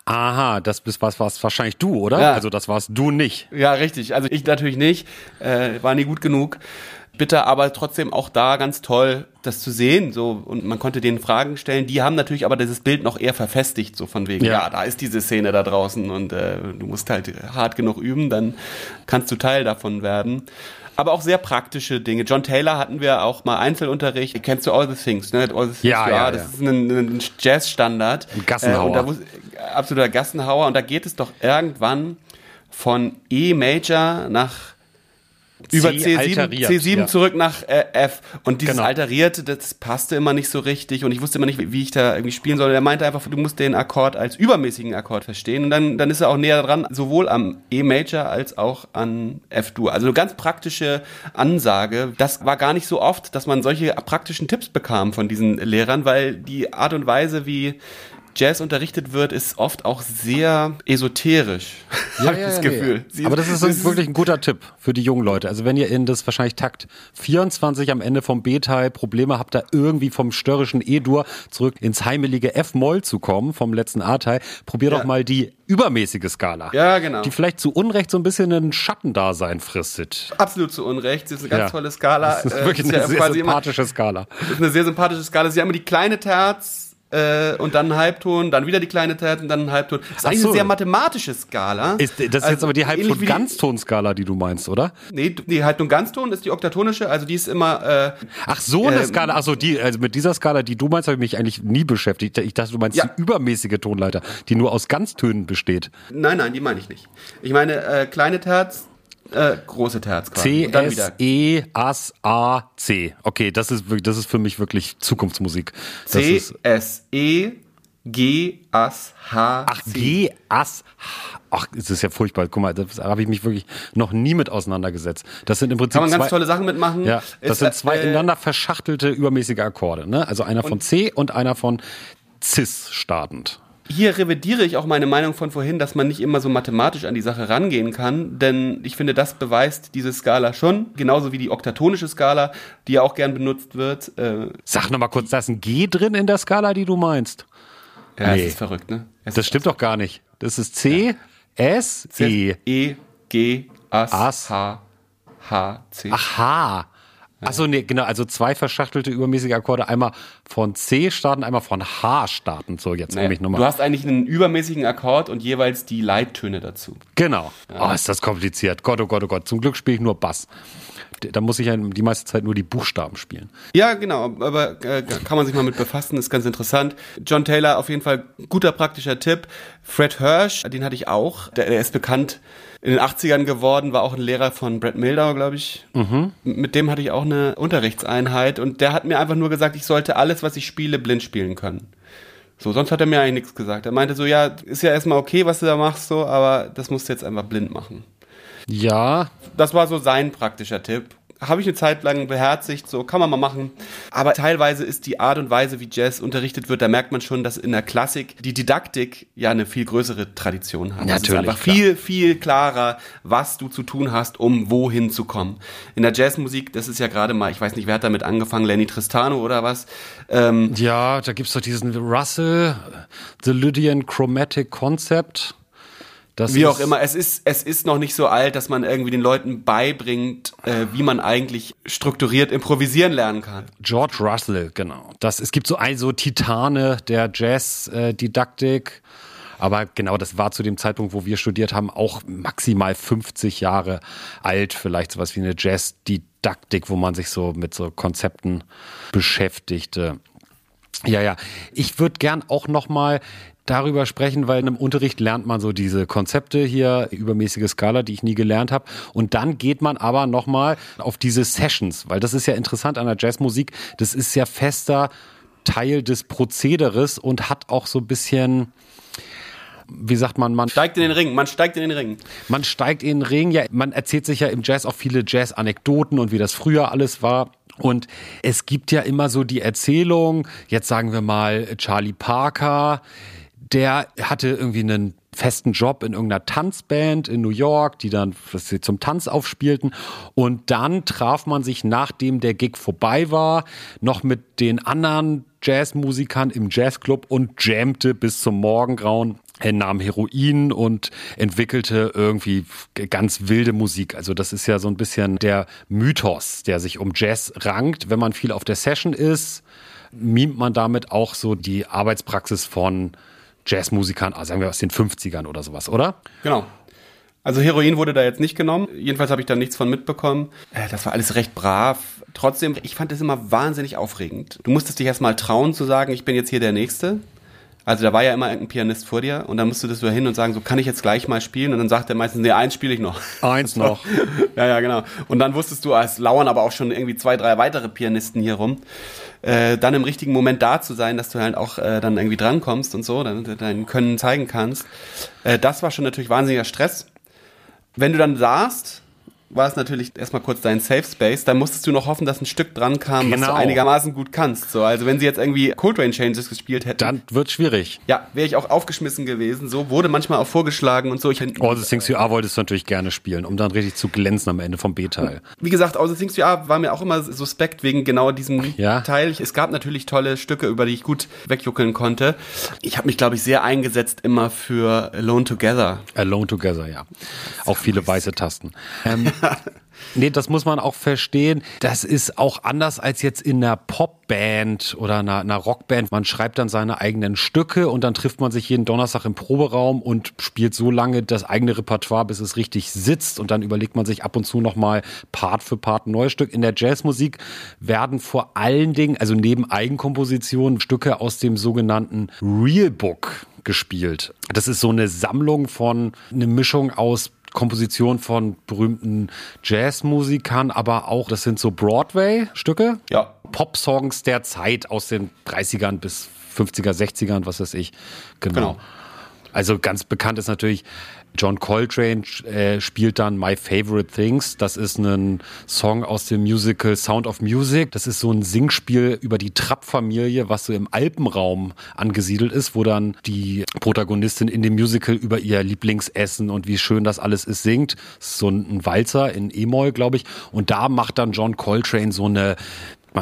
[SPEAKER 2] Aha, das bist was warst wahrscheinlich du, oder?
[SPEAKER 1] Ja.
[SPEAKER 2] Also das warst du nicht.
[SPEAKER 1] Ja, richtig. Also ich natürlich nicht. Äh, war nie gut genug. Bitte, aber trotzdem auch da ganz toll, das zu sehen. So und man konnte denen Fragen stellen. Die haben natürlich aber dieses Bild noch eher verfestigt, so von wegen.
[SPEAKER 2] Ja.
[SPEAKER 1] Ja, da ist diese Szene da draußen und äh, du musst halt hart genug üben, dann kannst du Teil davon werden. Aber auch sehr praktische Dinge. John Taylor hatten wir auch mal Einzelunterricht. Kennst du All the Things, ne? All the Things,
[SPEAKER 2] Ja, ja,
[SPEAKER 1] das
[SPEAKER 2] ja.
[SPEAKER 1] ist ein, ein Jazzstandard.
[SPEAKER 2] Ein Gassenhauer.
[SPEAKER 1] Äh, muss, absoluter Gassenhauer. Und da geht es doch irgendwann von E Major nach über C7,
[SPEAKER 2] alteriert,
[SPEAKER 1] C7
[SPEAKER 2] ja.
[SPEAKER 1] zurück nach äh, F. Und dieses
[SPEAKER 2] Genau.
[SPEAKER 1] Alterierte, das passte immer nicht so richtig. Und ich wusste immer nicht, wie, wie ich da irgendwie spielen soll. Er meinte einfach, du musst den Akkord als übermäßigen Akkord verstehen. Und dann, dann ist er auch näher dran, sowohl am E-Major als auch an F-Dur. Also eine ganz praktische Ansage. Das war gar nicht so oft, dass man solche praktischen Tipps bekam von diesen Lehrern, weil die Art und Weise, wie Jazz unterrichtet wird, ist oft auch sehr esoterisch. hab ich das
[SPEAKER 2] nee.
[SPEAKER 1] Gefühl. Sie-
[SPEAKER 2] Aber das ist
[SPEAKER 1] es
[SPEAKER 2] wirklich ein guter Tipp für die jungen Leute. Also wenn ihr in das wahrscheinlich Takt 24 am Ende vom B-Teil Probleme habt, da irgendwie vom störrischen E-Dur zurück ins heimelige F-Moll zu kommen, vom letzten A-Teil, probier
[SPEAKER 1] Ja.
[SPEAKER 2] doch mal die übermäßige Skala.
[SPEAKER 1] Ja, genau.
[SPEAKER 2] Die vielleicht zu Unrecht so ein bisschen ein Schattendasein fristet.
[SPEAKER 1] Absolut zu Unrecht. Das ist eine ganz
[SPEAKER 2] Ja.
[SPEAKER 1] tolle Skala.
[SPEAKER 2] Das ist
[SPEAKER 1] Äh,
[SPEAKER 2] wirklich
[SPEAKER 1] ist
[SPEAKER 2] eine
[SPEAKER 1] ja
[SPEAKER 2] sehr
[SPEAKER 1] quasi immer-
[SPEAKER 2] sympathische Skala.
[SPEAKER 1] Das ist eine sehr sympathische Skala. Sie haben immer die kleine Terz äh, und dann ein Halbton, dann wieder die kleine Terz und dann ein Halbton. Das ist eigentlich
[SPEAKER 2] so.
[SPEAKER 1] eine sehr mathematische Skala.
[SPEAKER 2] Ist, das ist jetzt
[SPEAKER 1] Also
[SPEAKER 2] aber die
[SPEAKER 1] ähnlich
[SPEAKER 2] Halbton
[SPEAKER 1] wie die-
[SPEAKER 2] Ganztonskala, die du meinst, oder?
[SPEAKER 1] Nee, die Halbton Ganzton ist die oktatonische, also die ist immer äh,
[SPEAKER 2] Ach so, eine
[SPEAKER 1] Ähm,
[SPEAKER 2] Skala. Ach so, die, also mit dieser Skala, die du meinst, habe ich mich eigentlich nie beschäftigt. Ich dachte, du meinst
[SPEAKER 1] Ja.
[SPEAKER 2] die übermäßige Tonleiter, die nur aus Ganztönen besteht.
[SPEAKER 1] Nein, nein, die meine ich nicht. Ich meine äh, kleine Terz, äh, große Terz quasi.
[SPEAKER 2] C, S, E, As, A, C. Okay, das ist, das ist für mich wirklich Zukunftsmusik. Das
[SPEAKER 1] C, S, E, G, As, H,
[SPEAKER 2] ach,
[SPEAKER 1] C.
[SPEAKER 2] G, As, H. Ach, es ist ja furchtbar. Guck mal, da habe ich mich wirklich noch nie mit auseinandergesetzt. Das sind im Prinzip
[SPEAKER 1] Kann man ganz
[SPEAKER 2] zwei,
[SPEAKER 1] tolle Sachen mitmachen.
[SPEAKER 2] Ja, das
[SPEAKER 1] Ist,
[SPEAKER 2] sind zwei
[SPEAKER 1] äh,
[SPEAKER 2] ineinander verschachtelte übermäßige Akkorde. Ne? Also einer von C und einer von Cis startend.
[SPEAKER 1] Hier revidiere ich auch meine Meinung von vorhin, dass man nicht immer so mathematisch an die Sache rangehen kann, denn ich finde, das beweist diese Skala schon, genauso wie die oktatonische Skala, die ja auch gern benutzt wird. Äh,
[SPEAKER 2] Sag noch mal kurz, da ist ein G drin in der Skala, die du meinst.
[SPEAKER 1] ja,
[SPEAKER 2] Nee.
[SPEAKER 1] es ist verrückt, ne? Es
[SPEAKER 2] Das stimmt doch gar nicht. Das ist C, S, E.
[SPEAKER 1] E, G, As,
[SPEAKER 2] As.
[SPEAKER 1] H, H, C.
[SPEAKER 2] Ach, H. Achso, nee, genau, also zwei verschachtelte übermäßige Akkorde, einmal von C starten, einmal von H starten. So, jetzt
[SPEAKER 1] Naja,
[SPEAKER 2] nämlich nochmal.
[SPEAKER 1] du hast eigentlich einen übermäßigen Akkord und jeweils die Leittöne dazu.
[SPEAKER 2] Genau. Oh, ist das kompliziert. Gott, oh Gott, oh Gott. Zum Glück spiele ich nur Bass. Da muss ich ja die meiste Zeit nur die Buchstaben spielen.
[SPEAKER 1] Ja, genau, aber äh, kann man sich mal mit befassen, ist ganz interessant. John Taylor auf jeden Fall guter praktischer Tipp. Fred Hirsch, den hatte ich auch. Der, der ist bekannt in den 80ern geworden, war auch ein Lehrer von Brad Mildau, glaube ich. M- Mit dem hatte ich auch eine Unterrichtseinheit und der hat mir einfach nur gesagt, ich sollte alles, was ich spiele, blind spielen können. So, sonst hat er mir eigentlich nichts gesagt. Er meinte so, ja, ist ja erstmal okay, was du da machst, so, aber das musst du jetzt einfach blind machen.
[SPEAKER 2] Ja,
[SPEAKER 1] Das war so sein praktischer Tipp. Habe ich eine Zeit lang beherzigt, so kann man mal machen. Aber teilweise ist die Art und Weise, wie Jazz unterrichtet wird, da merkt man schon, dass in der Klassik die Didaktik ja eine viel größere Tradition hat. es ist
[SPEAKER 2] Natürlich,
[SPEAKER 1] einfach
[SPEAKER 2] klar.
[SPEAKER 1] viel, viel klarer, was du zu tun hast, um wohin zu kommen. In der Jazzmusik, das ist ja gerade mal, ich weiß nicht, wer hat damit angefangen, Lenny Tristano oder was? Ähm,
[SPEAKER 2] ja, da gibt's doch diesen Russell, The Lydian Chromatic Concept. Das
[SPEAKER 1] Wie auch immer, es ist, es ist noch nicht so alt, dass man irgendwie den Leuten beibringt, äh, wie man eigentlich strukturiert improvisieren lernen kann.
[SPEAKER 2] George Russell, genau. Das, es gibt so ein, so Titane der Jazz-Didaktik. Aber genau, das war zu dem Zeitpunkt, wo wir studiert haben, auch maximal 50 Jahre alt. Vielleicht sowas wie eine Jazz-Didaktik, wo man sich so mit so Konzepten beschäftigte. Ja, ja. Ich würde gern auch noch mal darüber sprechen, weil in einem Unterricht lernt man so diese Konzepte hier, übermäßige Skala, die ich nie gelernt habe. Und dann geht man aber noch mal auf diese Sessions, weil das ist ja interessant an der Jazzmusik. Das ist ja fester Teil des Prozederes und hat auch so ein bisschen, wie sagt man, man
[SPEAKER 1] Steigt in den Ring, man steigt in den Ring.
[SPEAKER 2] man steigt in den Ring, ja, man erzählt sich ja im Jazz auch viele Jazz-Anekdoten und wie das früher alles war. Und es gibt ja immer so die Erzählung, jetzt sagen wir mal Charlie Parker, der hatte irgendwie einen festen Job in irgendeiner Tanzband in New York, die dann was sie zum Tanz aufspielten. Und dann traf man sich, nachdem der Gig vorbei war, noch mit den anderen Jazzmusikern im Jazzclub und jammte bis zum Morgengrauen. Er nahm Heroin und entwickelte irgendwie ganz wilde Musik. Also das ist ja so ein bisschen der Mythos, der sich um Jazz rankt. Wenn man viel auf der Session ist, mimt man damit auch so die Arbeitspraxis von Jazzmusikern, also sagen wir aus den 50ern oder sowas, oder?
[SPEAKER 1] Genau. Also Heroin wurde da jetzt nicht genommen. Jedenfalls habe ich da nichts von mitbekommen. Äh, das war alles recht brav. Trotzdem, ich fand es immer wahnsinnig aufregend. Du musstest dich erstmal trauen zu sagen, ich bin jetzt hier der Nächste. Also da war ja immer ein Pianist vor dir und dann musst du das so hin und sagen, so kann ich jetzt gleich mal spielen und dann sagt er meistens, nee, eins spiele ich noch.
[SPEAKER 2] Eins noch. *laughs*
[SPEAKER 1] ja, ja, genau. Und dann wusstest du, es lauern aber auch schon irgendwie zwei, drei weitere Pianisten hier rum. Äh, dann im richtigen Moment da zu sein, dass du halt auch äh, dann irgendwie drankommst und so, dann dein Können zeigen kannst. Äh, das war schon natürlich wahnsinniger Stress wenn du dann saßt, war es natürlich erstmal kurz dein Safe Space, dann musstest du noch hoffen, dass ein Stück dran kam, genau. was du genau. einigermaßen gut kannst. So, also wenn sie jetzt irgendwie Coltrane Changes gespielt hätten.
[SPEAKER 2] Dann wird schwierig.
[SPEAKER 1] Ja, wäre ich auch aufgeschmissen gewesen. So wurde manchmal auch vorgeschlagen und so. Ich,
[SPEAKER 2] All the Things You Are wolltest du natürlich gerne spielen, um dann richtig zu glänzen am Ende vom B-Teil.
[SPEAKER 1] Wie gesagt, All the Things You Are war mir auch immer suspekt wegen genau diesem ja? Teil. Es gab natürlich tolle Stücke, über die ich gut wegjuckeln konnte. Ich habe mich, glaube ich, sehr eingesetzt immer für Alone Together.
[SPEAKER 2] Alone Together, ja. Auch viele weiße Tasten. Ähm, *laughs* Nee, das muss man auch verstehen. Das ist auch anders als jetzt in einer Popband oder einer, einer Rockband. Man schreibt dann seine eigenen Stücke und dann trifft man sich jeden Donnerstag im Proberaum und spielt so lange das eigene Repertoire, bis es richtig sitzt. Und dann überlegt man sich ab und zu nochmal Part für Part ein neues Stück. In der Jazzmusik werden vor allen Dingen, also neben Eigenkompositionen, Stücke aus dem sogenannten Real Book gespielt. Das ist so eine Sammlung von, eine Mischung aus Komposition von berühmten Jazzmusikern, aber auch, das sind so Broadway-Stücke.
[SPEAKER 1] Ja.
[SPEAKER 2] Pop-Songs der Zeit aus den 30ern bis 50er, 60ern, was weiß ich. Genau. genau. Also ganz bekannt ist natürlich John Coltrane äh, spielt dann My Favorite Things. Das ist ein Song aus dem Musical Sound of Music. Das ist so ein Singspiel über die Trapp-Familie, was so im Alpenraum angesiedelt ist, wo dann die Protagonistin in dem Musical über ihr Lieblingsessen und wie schön das alles ist singt. So ein Walzer in E-Moll, glaube ich. Und da macht dann John Coltrane so eine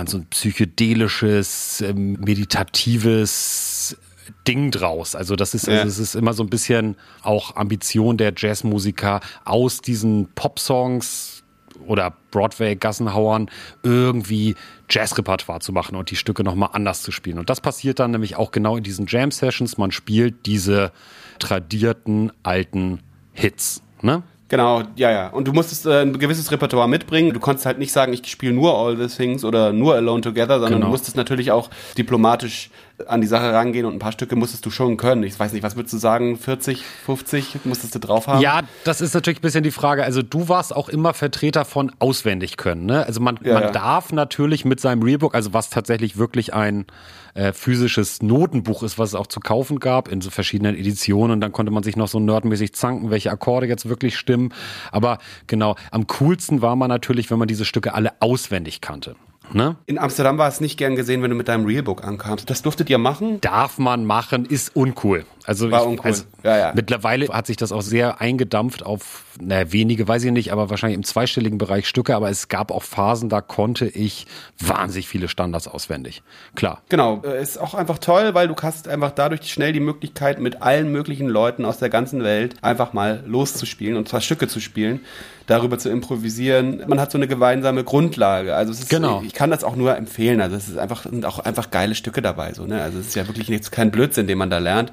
[SPEAKER 2] so ein psychedelisches, ähm, meditatives Ding draus. Also das ist, ja. also es ist immer so ein bisschen auch Ambition der Jazzmusiker aus diesen Popsongs oder Broadway-Gassenhauern irgendwie Jazzrepertoire zu machen und die Stücke nochmal anders zu spielen. Und das passiert dann nämlich auch genau in diesen Jam-Sessions. Man spielt diese tradierten alten Hits. Ne?
[SPEAKER 1] Genau, ja, ja. Und du musstest äh, ein gewisses Repertoire mitbringen. Du konntest halt nicht sagen, ich spiele nur All the Things oder nur Alone Together, sondern genau. du musstest natürlich auch diplomatisch an die Sache rangehen und ein paar Stücke musstest du schon können. Ich weiß nicht, was würdest du sagen? 40, 50 musstest du drauf haben?
[SPEAKER 2] Ja, das ist natürlich ein bisschen die Frage. Also du warst auch immer Vertreter von auswendig können. Ne? Also man, ja, man ja. darf natürlich mit seinem Realbook, also was tatsächlich wirklich ein äh, physisches Notenbuch ist, was es auch zu kaufen gab in so verschiedenen Editionen. Und dann konnte man sich noch so nerdmäßig zanken, welche Akkorde jetzt wirklich stimmen. Aber genau, am coolsten war man natürlich, wenn man diese Stücke alle auswendig kannte. Ne?
[SPEAKER 1] In Amsterdam war es nicht gern gesehen, wenn du mit deinem Realbook ankamst. Das durftet ihr machen?
[SPEAKER 2] Darf man machen, ist uncool. Also,
[SPEAKER 1] war uncool. Also
[SPEAKER 2] ja, ja. mittlerweile hat sich das auch sehr eingedampft auf, naja, wenige weiß ich nicht, aber wahrscheinlich im zweistelligen Bereich Stücke. Aber es gab auch Phasen, da konnte ich wahnsinnig viele Standards auswendig. Klar.
[SPEAKER 1] Genau. Äh, ist auch einfach toll, weil du hast einfach dadurch schnell die Möglichkeit, mit allen möglichen Leuten aus der ganzen Welt einfach mal loszuspielen und zwar Stücke zu spielen darüber zu improvisieren. Man hat so eine gemeinsame Grundlage. Also es ist,
[SPEAKER 2] genau.
[SPEAKER 1] ich kann das auch nur empfehlen. Also es ist einfach, sind auch einfach geile Stücke dabei. So, ne? Also es ist ja wirklich nichts, kein Blödsinn, den man da lernt.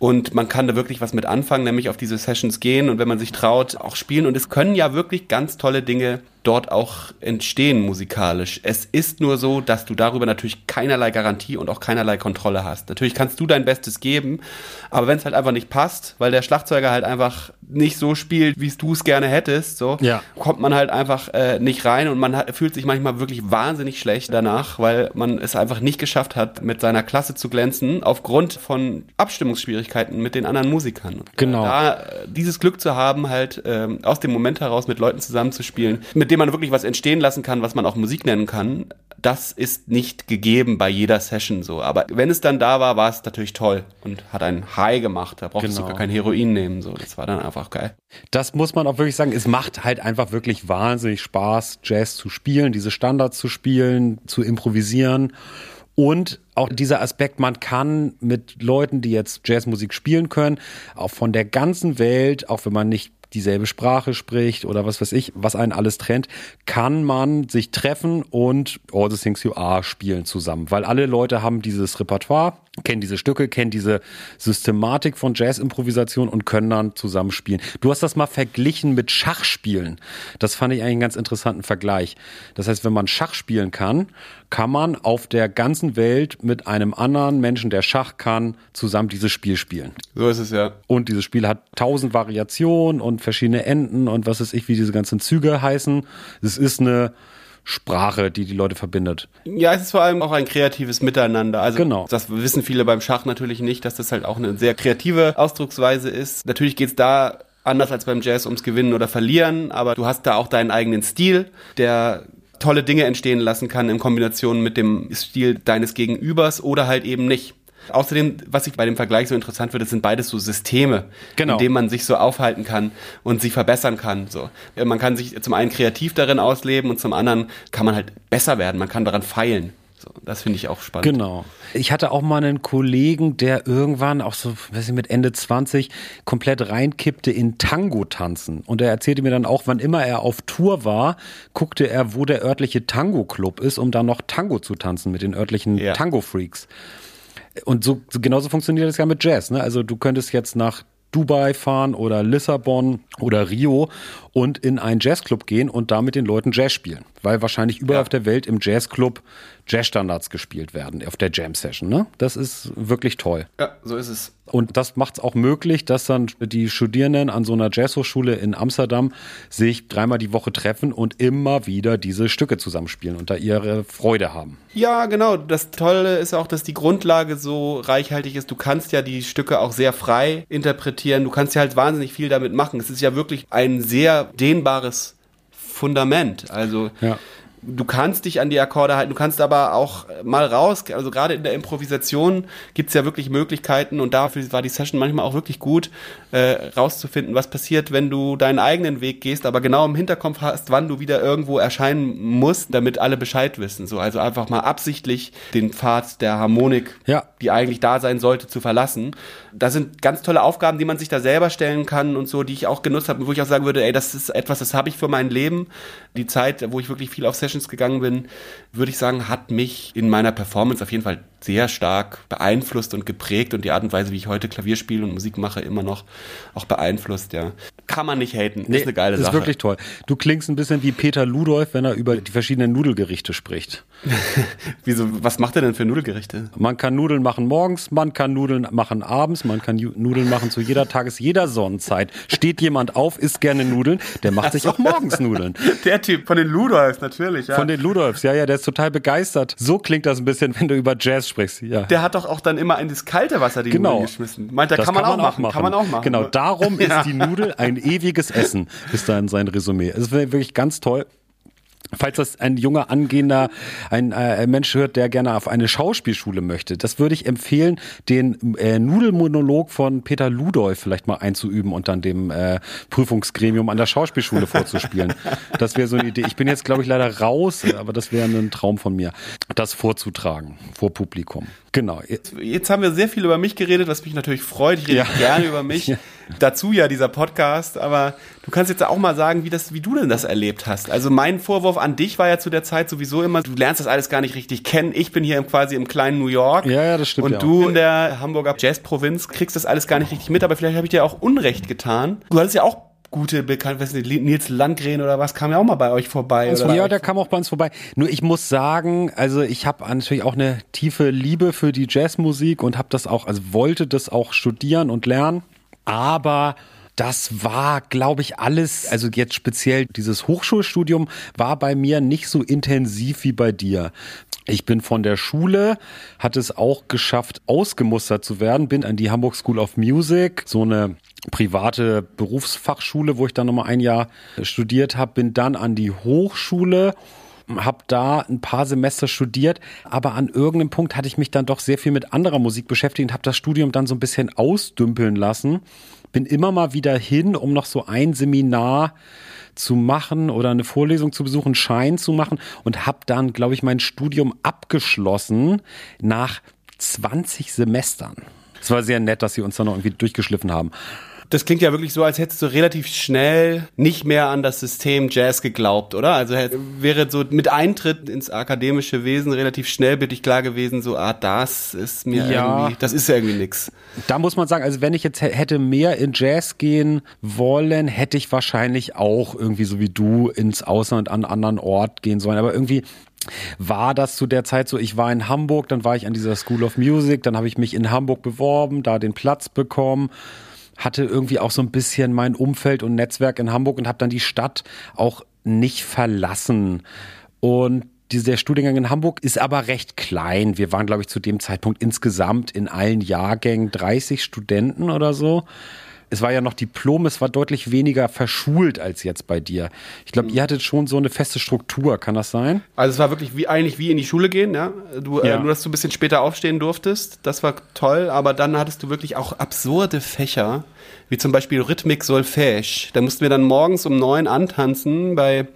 [SPEAKER 1] Und man kann da wirklich was mit anfangen, nämlich auf diese Sessions gehen und wenn man sich traut, auch spielen. Und es können ja wirklich ganz tolle Dinge dort auch entstehen musikalisch. Es ist nur so, dass du darüber natürlich keinerlei Garantie und auch keinerlei Kontrolle hast. Natürlich kannst du dein Bestes geben, aber wenn es halt einfach nicht passt, weil der Schlagzeuger halt einfach nicht so spielt, wie du es gerne hättest, so
[SPEAKER 2] ja.
[SPEAKER 1] kommt man halt einfach äh, nicht rein und man hat, fühlt sich manchmal wirklich wahnsinnig schlecht danach, weil man es einfach nicht geschafft hat, mit seiner Klasse zu glänzen, aufgrund von Abstimmungsschwierigkeiten mit den anderen Musikern.
[SPEAKER 2] Genau.
[SPEAKER 1] Da äh, dieses Glück zu haben, halt ähm, aus dem Moment heraus mit Leuten zusammenzuspielen, mit mit dem man wirklich was entstehen lassen kann, was man auch Musik nennen kann, das ist nicht gegeben bei jeder Session so. Aber wenn es dann da war, war es natürlich toll und hat einen High gemacht. Da brauchst genau. du sogar kein Heroin nehmen. So, das war dann einfach geil.
[SPEAKER 2] Das muss man auch wirklich sagen. Es macht halt einfach wirklich wahnsinnig Spaß, Jazz zu spielen, diese Standards zu spielen, zu improvisieren Und auch dieser Aspekt, man kann mit Leuten, die jetzt Jazzmusik spielen können, auch von der ganzen Welt, auch wenn man nicht dieselbe Sprache spricht oder was weiß ich, was einen alles trennt, kann man sich treffen und All the Things You Are spielen zusammen. Weil alle Leute haben dieses Repertoire, kennen diese Stücke, kennen diese Systematik von Jazz-Improvisation und können dann zusammen spielen. Du hast das mal verglichen mit Schachspielen. Das fand ich eigentlich einen ganz interessanten Vergleich. Das heißt, wenn man Schach spielen kann, kann man auf der ganzen Welt mit einem anderen Menschen, der Schach kann, zusammen dieses Spiel spielen.
[SPEAKER 1] So ist es ja.
[SPEAKER 2] Und dieses Spiel hat tausend Variationen und verschiedene Enden und was weiß ich, wie diese ganzen Züge heißen. Es ist eine Sprache, die die Leute verbindet.
[SPEAKER 1] Ja, es ist vor allem auch ein kreatives Miteinander. Also
[SPEAKER 2] Genau.
[SPEAKER 1] das wissen viele beim Schach natürlich nicht, dass das halt auch eine sehr kreative Ausdrucksweise ist. Natürlich geht's da anders als beim Jazz ums Gewinnen oder Verlieren, aber du hast da auch deinen eigenen Stil, der tolle Dinge entstehen lassen kann in Kombination mit dem Stil deines Gegenübers oder halt eben nicht. Außerdem, was ich bei dem Vergleich so interessant finde, sind beides so Systeme,
[SPEAKER 2] Genau.
[SPEAKER 1] in denen man sich so aufhalten kann und sich verbessern kann. So, Äh, man kann sich zum einen kreativ darin ausleben und zum anderen kann man halt besser werden. Man kann daran feilen. So, das finde ich auch spannend.
[SPEAKER 2] Genau. Ich hatte auch mal einen Kollegen, der irgendwann auch so, weiß ich, mit Ende 20 komplett reinkippte in Tango tanzen. Und er erzählte mir dann auch, wann immer er auf Tour war, guckte er, wo der örtliche Tango-Club ist, um dann noch Tango zu tanzen mit den örtlichen
[SPEAKER 1] Ja.
[SPEAKER 2] Tango-Freaks. Und so, so genauso funktioniert das ja mit Jazz. Ne? Also du könntest jetzt nach Dubai fahren oder Lissabon oder Rio und in einen Jazzclub gehen und da mit den Leuten Jazz spielen. Weil wahrscheinlich überall
[SPEAKER 1] Ja.
[SPEAKER 2] auf der Welt im Jazzclub Jazzstandards gespielt werden auf der Jam Session. Ne? Das ist wirklich toll.
[SPEAKER 1] Ja, so ist es.
[SPEAKER 2] Und das macht es auch möglich, dass dann die Studierenden an so einer Jazzhochschule in Amsterdam sich dreimal die Woche treffen und immer wieder diese Stücke zusammenspielen und da ihre Freude haben.
[SPEAKER 1] Ja, genau. Das Tolle ist auch, dass die Grundlage so reichhaltig ist. Du kannst ja die Stücke auch sehr frei interpretieren. Du kannst ja halt wahnsinnig viel damit machen. Es ist ja wirklich ein sehr dehnbares Fundament. Also
[SPEAKER 2] Ja.
[SPEAKER 1] Du kannst dich an die Akkorde halten, du kannst aber auch mal raus, also gerade in der Improvisation gibt's ja wirklich Möglichkeiten und dafür war die Session manchmal auch wirklich gut, äh, rauszufinden, was passiert, wenn du deinen eigenen Weg gehst, aber genau im Hinterkopf hast, wann du wieder irgendwo erscheinen musst, damit alle Bescheid wissen. So, also einfach mal absichtlich den Pfad der Harmonik,
[SPEAKER 2] Ja.
[SPEAKER 1] die eigentlich da sein sollte, zu verlassen. Das sind ganz tolle Aufgaben, die man sich da selber stellen kann und so, die ich auch genutzt habe, wo ich auch sagen würde, ey, das ist etwas, das habe ich für mein Leben. Die Zeit, wo ich wirklich viel auf Sessions gegangen bin, würde ich sagen, hat mich in meiner Performance auf jeden Fall sehr stark beeinflusst und geprägt und die Art und Weise, wie ich heute Klavier spiele und Musik mache, immer noch auch beeinflusst, ja. Kann man nicht haten. ist eine geile
[SPEAKER 2] das
[SPEAKER 1] Sache.
[SPEAKER 2] ist wirklich toll. Du klingst ein bisschen wie Peter Ludolf, wenn er über die verschiedenen Nudelgerichte spricht. *laughs*
[SPEAKER 1] Wieso, was macht er denn für Nudelgerichte?
[SPEAKER 2] Man kann Nudeln machen morgens, man kann Nudeln machen abends, man kann Nudeln machen zu jeder Tages-, jeder Sonnenzeit. Steht jemand auf, isst gerne Nudeln, der macht sich auch morgens Nudeln. *laughs*
[SPEAKER 1] Der Typ von den Ludolfs, natürlich, ja.
[SPEAKER 2] Von den Ludolfs, ja, ja, der ist total begeistert. So klingt das ein bisschen, wenn du über Jazz sprichst. Ja.
[SPEAKER 1] der hat doch auch dann immer in das kalte Wasser die
[SPEAKER 2] Genau.
[SPEAKER 1] Nudeln geschmissen. Meint er, kann, man auch machen. Kann man auch machen.
[SPEAKER 2] Genau, darum *laughs* ist die Nudel ein ewiges Essen, ist da in sein Resümee. Es ist wirklich ganz toll. Falls das ein junger, angehender, ein äh, Mensch hört, der gerne auf eine Schauspielschule möchte, das würde ich empfehlen, den äh, Nudelmonolog von Peter Ludolf vielleicht mal einzuüben und dann dem äh, Prüfungsgremium an der Schauspielschule vorzuspielen. Das wäre so eine Idee. Ich bin jetzt, glaube ich, leider raus, aber das wäre ein Traum von mir, das vorzutragen vor Publikum. Genau.
[SPEAKER 1] Jetzt haben wir sehr viel über mich geredet, was mich natürlich freut. Ich rede
[SPEAKER 2] Ja.
[SPEAKER 1] gerne über mich.
[SPEAKER 2] Ja.
[SPEAKER 1] Dazu ja dieser Podcast. Aber du kannst jetzt auch mal sagen, wie, das, wie du denn das erlebt hast. Also mein Vorwurf an dich war ja zu der Zeit sowieso immer, du lernst das alles gar nicht richtig kennen. Ich bin hier quasi im kleinen New York.
[SPEAKER 2] Ja, ja, das stimmt
[SPEAKER 1] Und
[SPEAKER 2] ja
[SPEAKER 1] du in der Hamburger Jazzprovinz kriegst das alles gar nicht richtig mit. Aber vielleicht habe ich dir auch Unrecht getan. Du hattest ja auch gute Bekannte, weiß nicht, Nils Landgren oder was, kam ja auch mal bei euch vorbei. Oder
[SPEAKER 2] ja, der kam auch bei uns vorbei. Nur ich muss sagen, also ich habe natürlich auch eine tiefe Liebe für die Jazzmusik und habe das auch, also wollte das auch studieren und lernen. Aber das war, glaube ich, alles, also jetzt speziell dieses Hochschulstudium war bei mir nicht so intensiv wie bei dir. Ich bin von der Schule, hatte es auch geschafft, ausgemustert zu werden, bin an die Hamburg School of Music, so eine private Berufsfachschule, wo ich dann nochmal ein Jahr studiert habe, bin dann an die Hochschule habe da ein paar Semester studiert, aber an irgendeinem Punkt hatte ich mich dann doch sehr viel mit anderer Musik beschäftigt und habe das Studium dann so ein bisschen ausdümpeln lassen. Bin immer mal wieder hin, um noch so ein Seminar zu machen oder eine Vorlesung zu besuchen, Schein zu machen und habe dann, glaube ich, mein Studium abgeschlossen nach 20 Semestern. Es war sehr nett, dass sie uns dann noch irgendwie durchgeschliffen haben.
[SPEAKER 1] Das klingt ja wirklich so, als hättest du relativ schnell nicht mehr an das System Jazz geglaubt, oder? Also wäre so mit Eintritt ins akademische Wesen relativ schnell bitte klar gewesen, so, ah, das ist mir ja. irgendwie, das ist ja irgendwie nix.
[SPEAKER 2] Da muss man sagen, also wenn ich jetzt hätte mehr in Jazz gehen wollen, hätte ich wahrscheinlich auch irgendwie so wie du ins Ausland an einen anderen Ort gehen sollen. Aber irgendwie war das zu der Zeit so, ich war in Hamburg, dann war ich an dieser School of Music, dann habe ich mich in Hamburg beworben, da den Platz bekommen hatte irgendwie auch so ein bisschen mein Umfeld und Netzwerk in Hamburg und habe dann die Stadt auch nicht verlassen. Und dieser Studiengang in Hamburg ist aber recht klein. Wir waren, glaube ich, zu dem Zeitpunkt insgesamt in allen Jahrgängen 30 Studenten oder so es war ja noch Diplom, es war deutlich weniger verschult als jetzt bei dir. Ich glaube, ihr hattet schon so eine feste Struktur, kann das sein?
[SPEAKER 1] Also es war wirklich wie eigentlich wie in die Schule gehen, ja. Du, äh, ja. Äh, nur dass du ein bisschen später aufstehen durftest, das war toll, aber dann hattest du wirklich auch absurde Fächer, wie zum Beispiel Rhythmik Solfège. Da mussten wir dann morgens um neun antanzen bei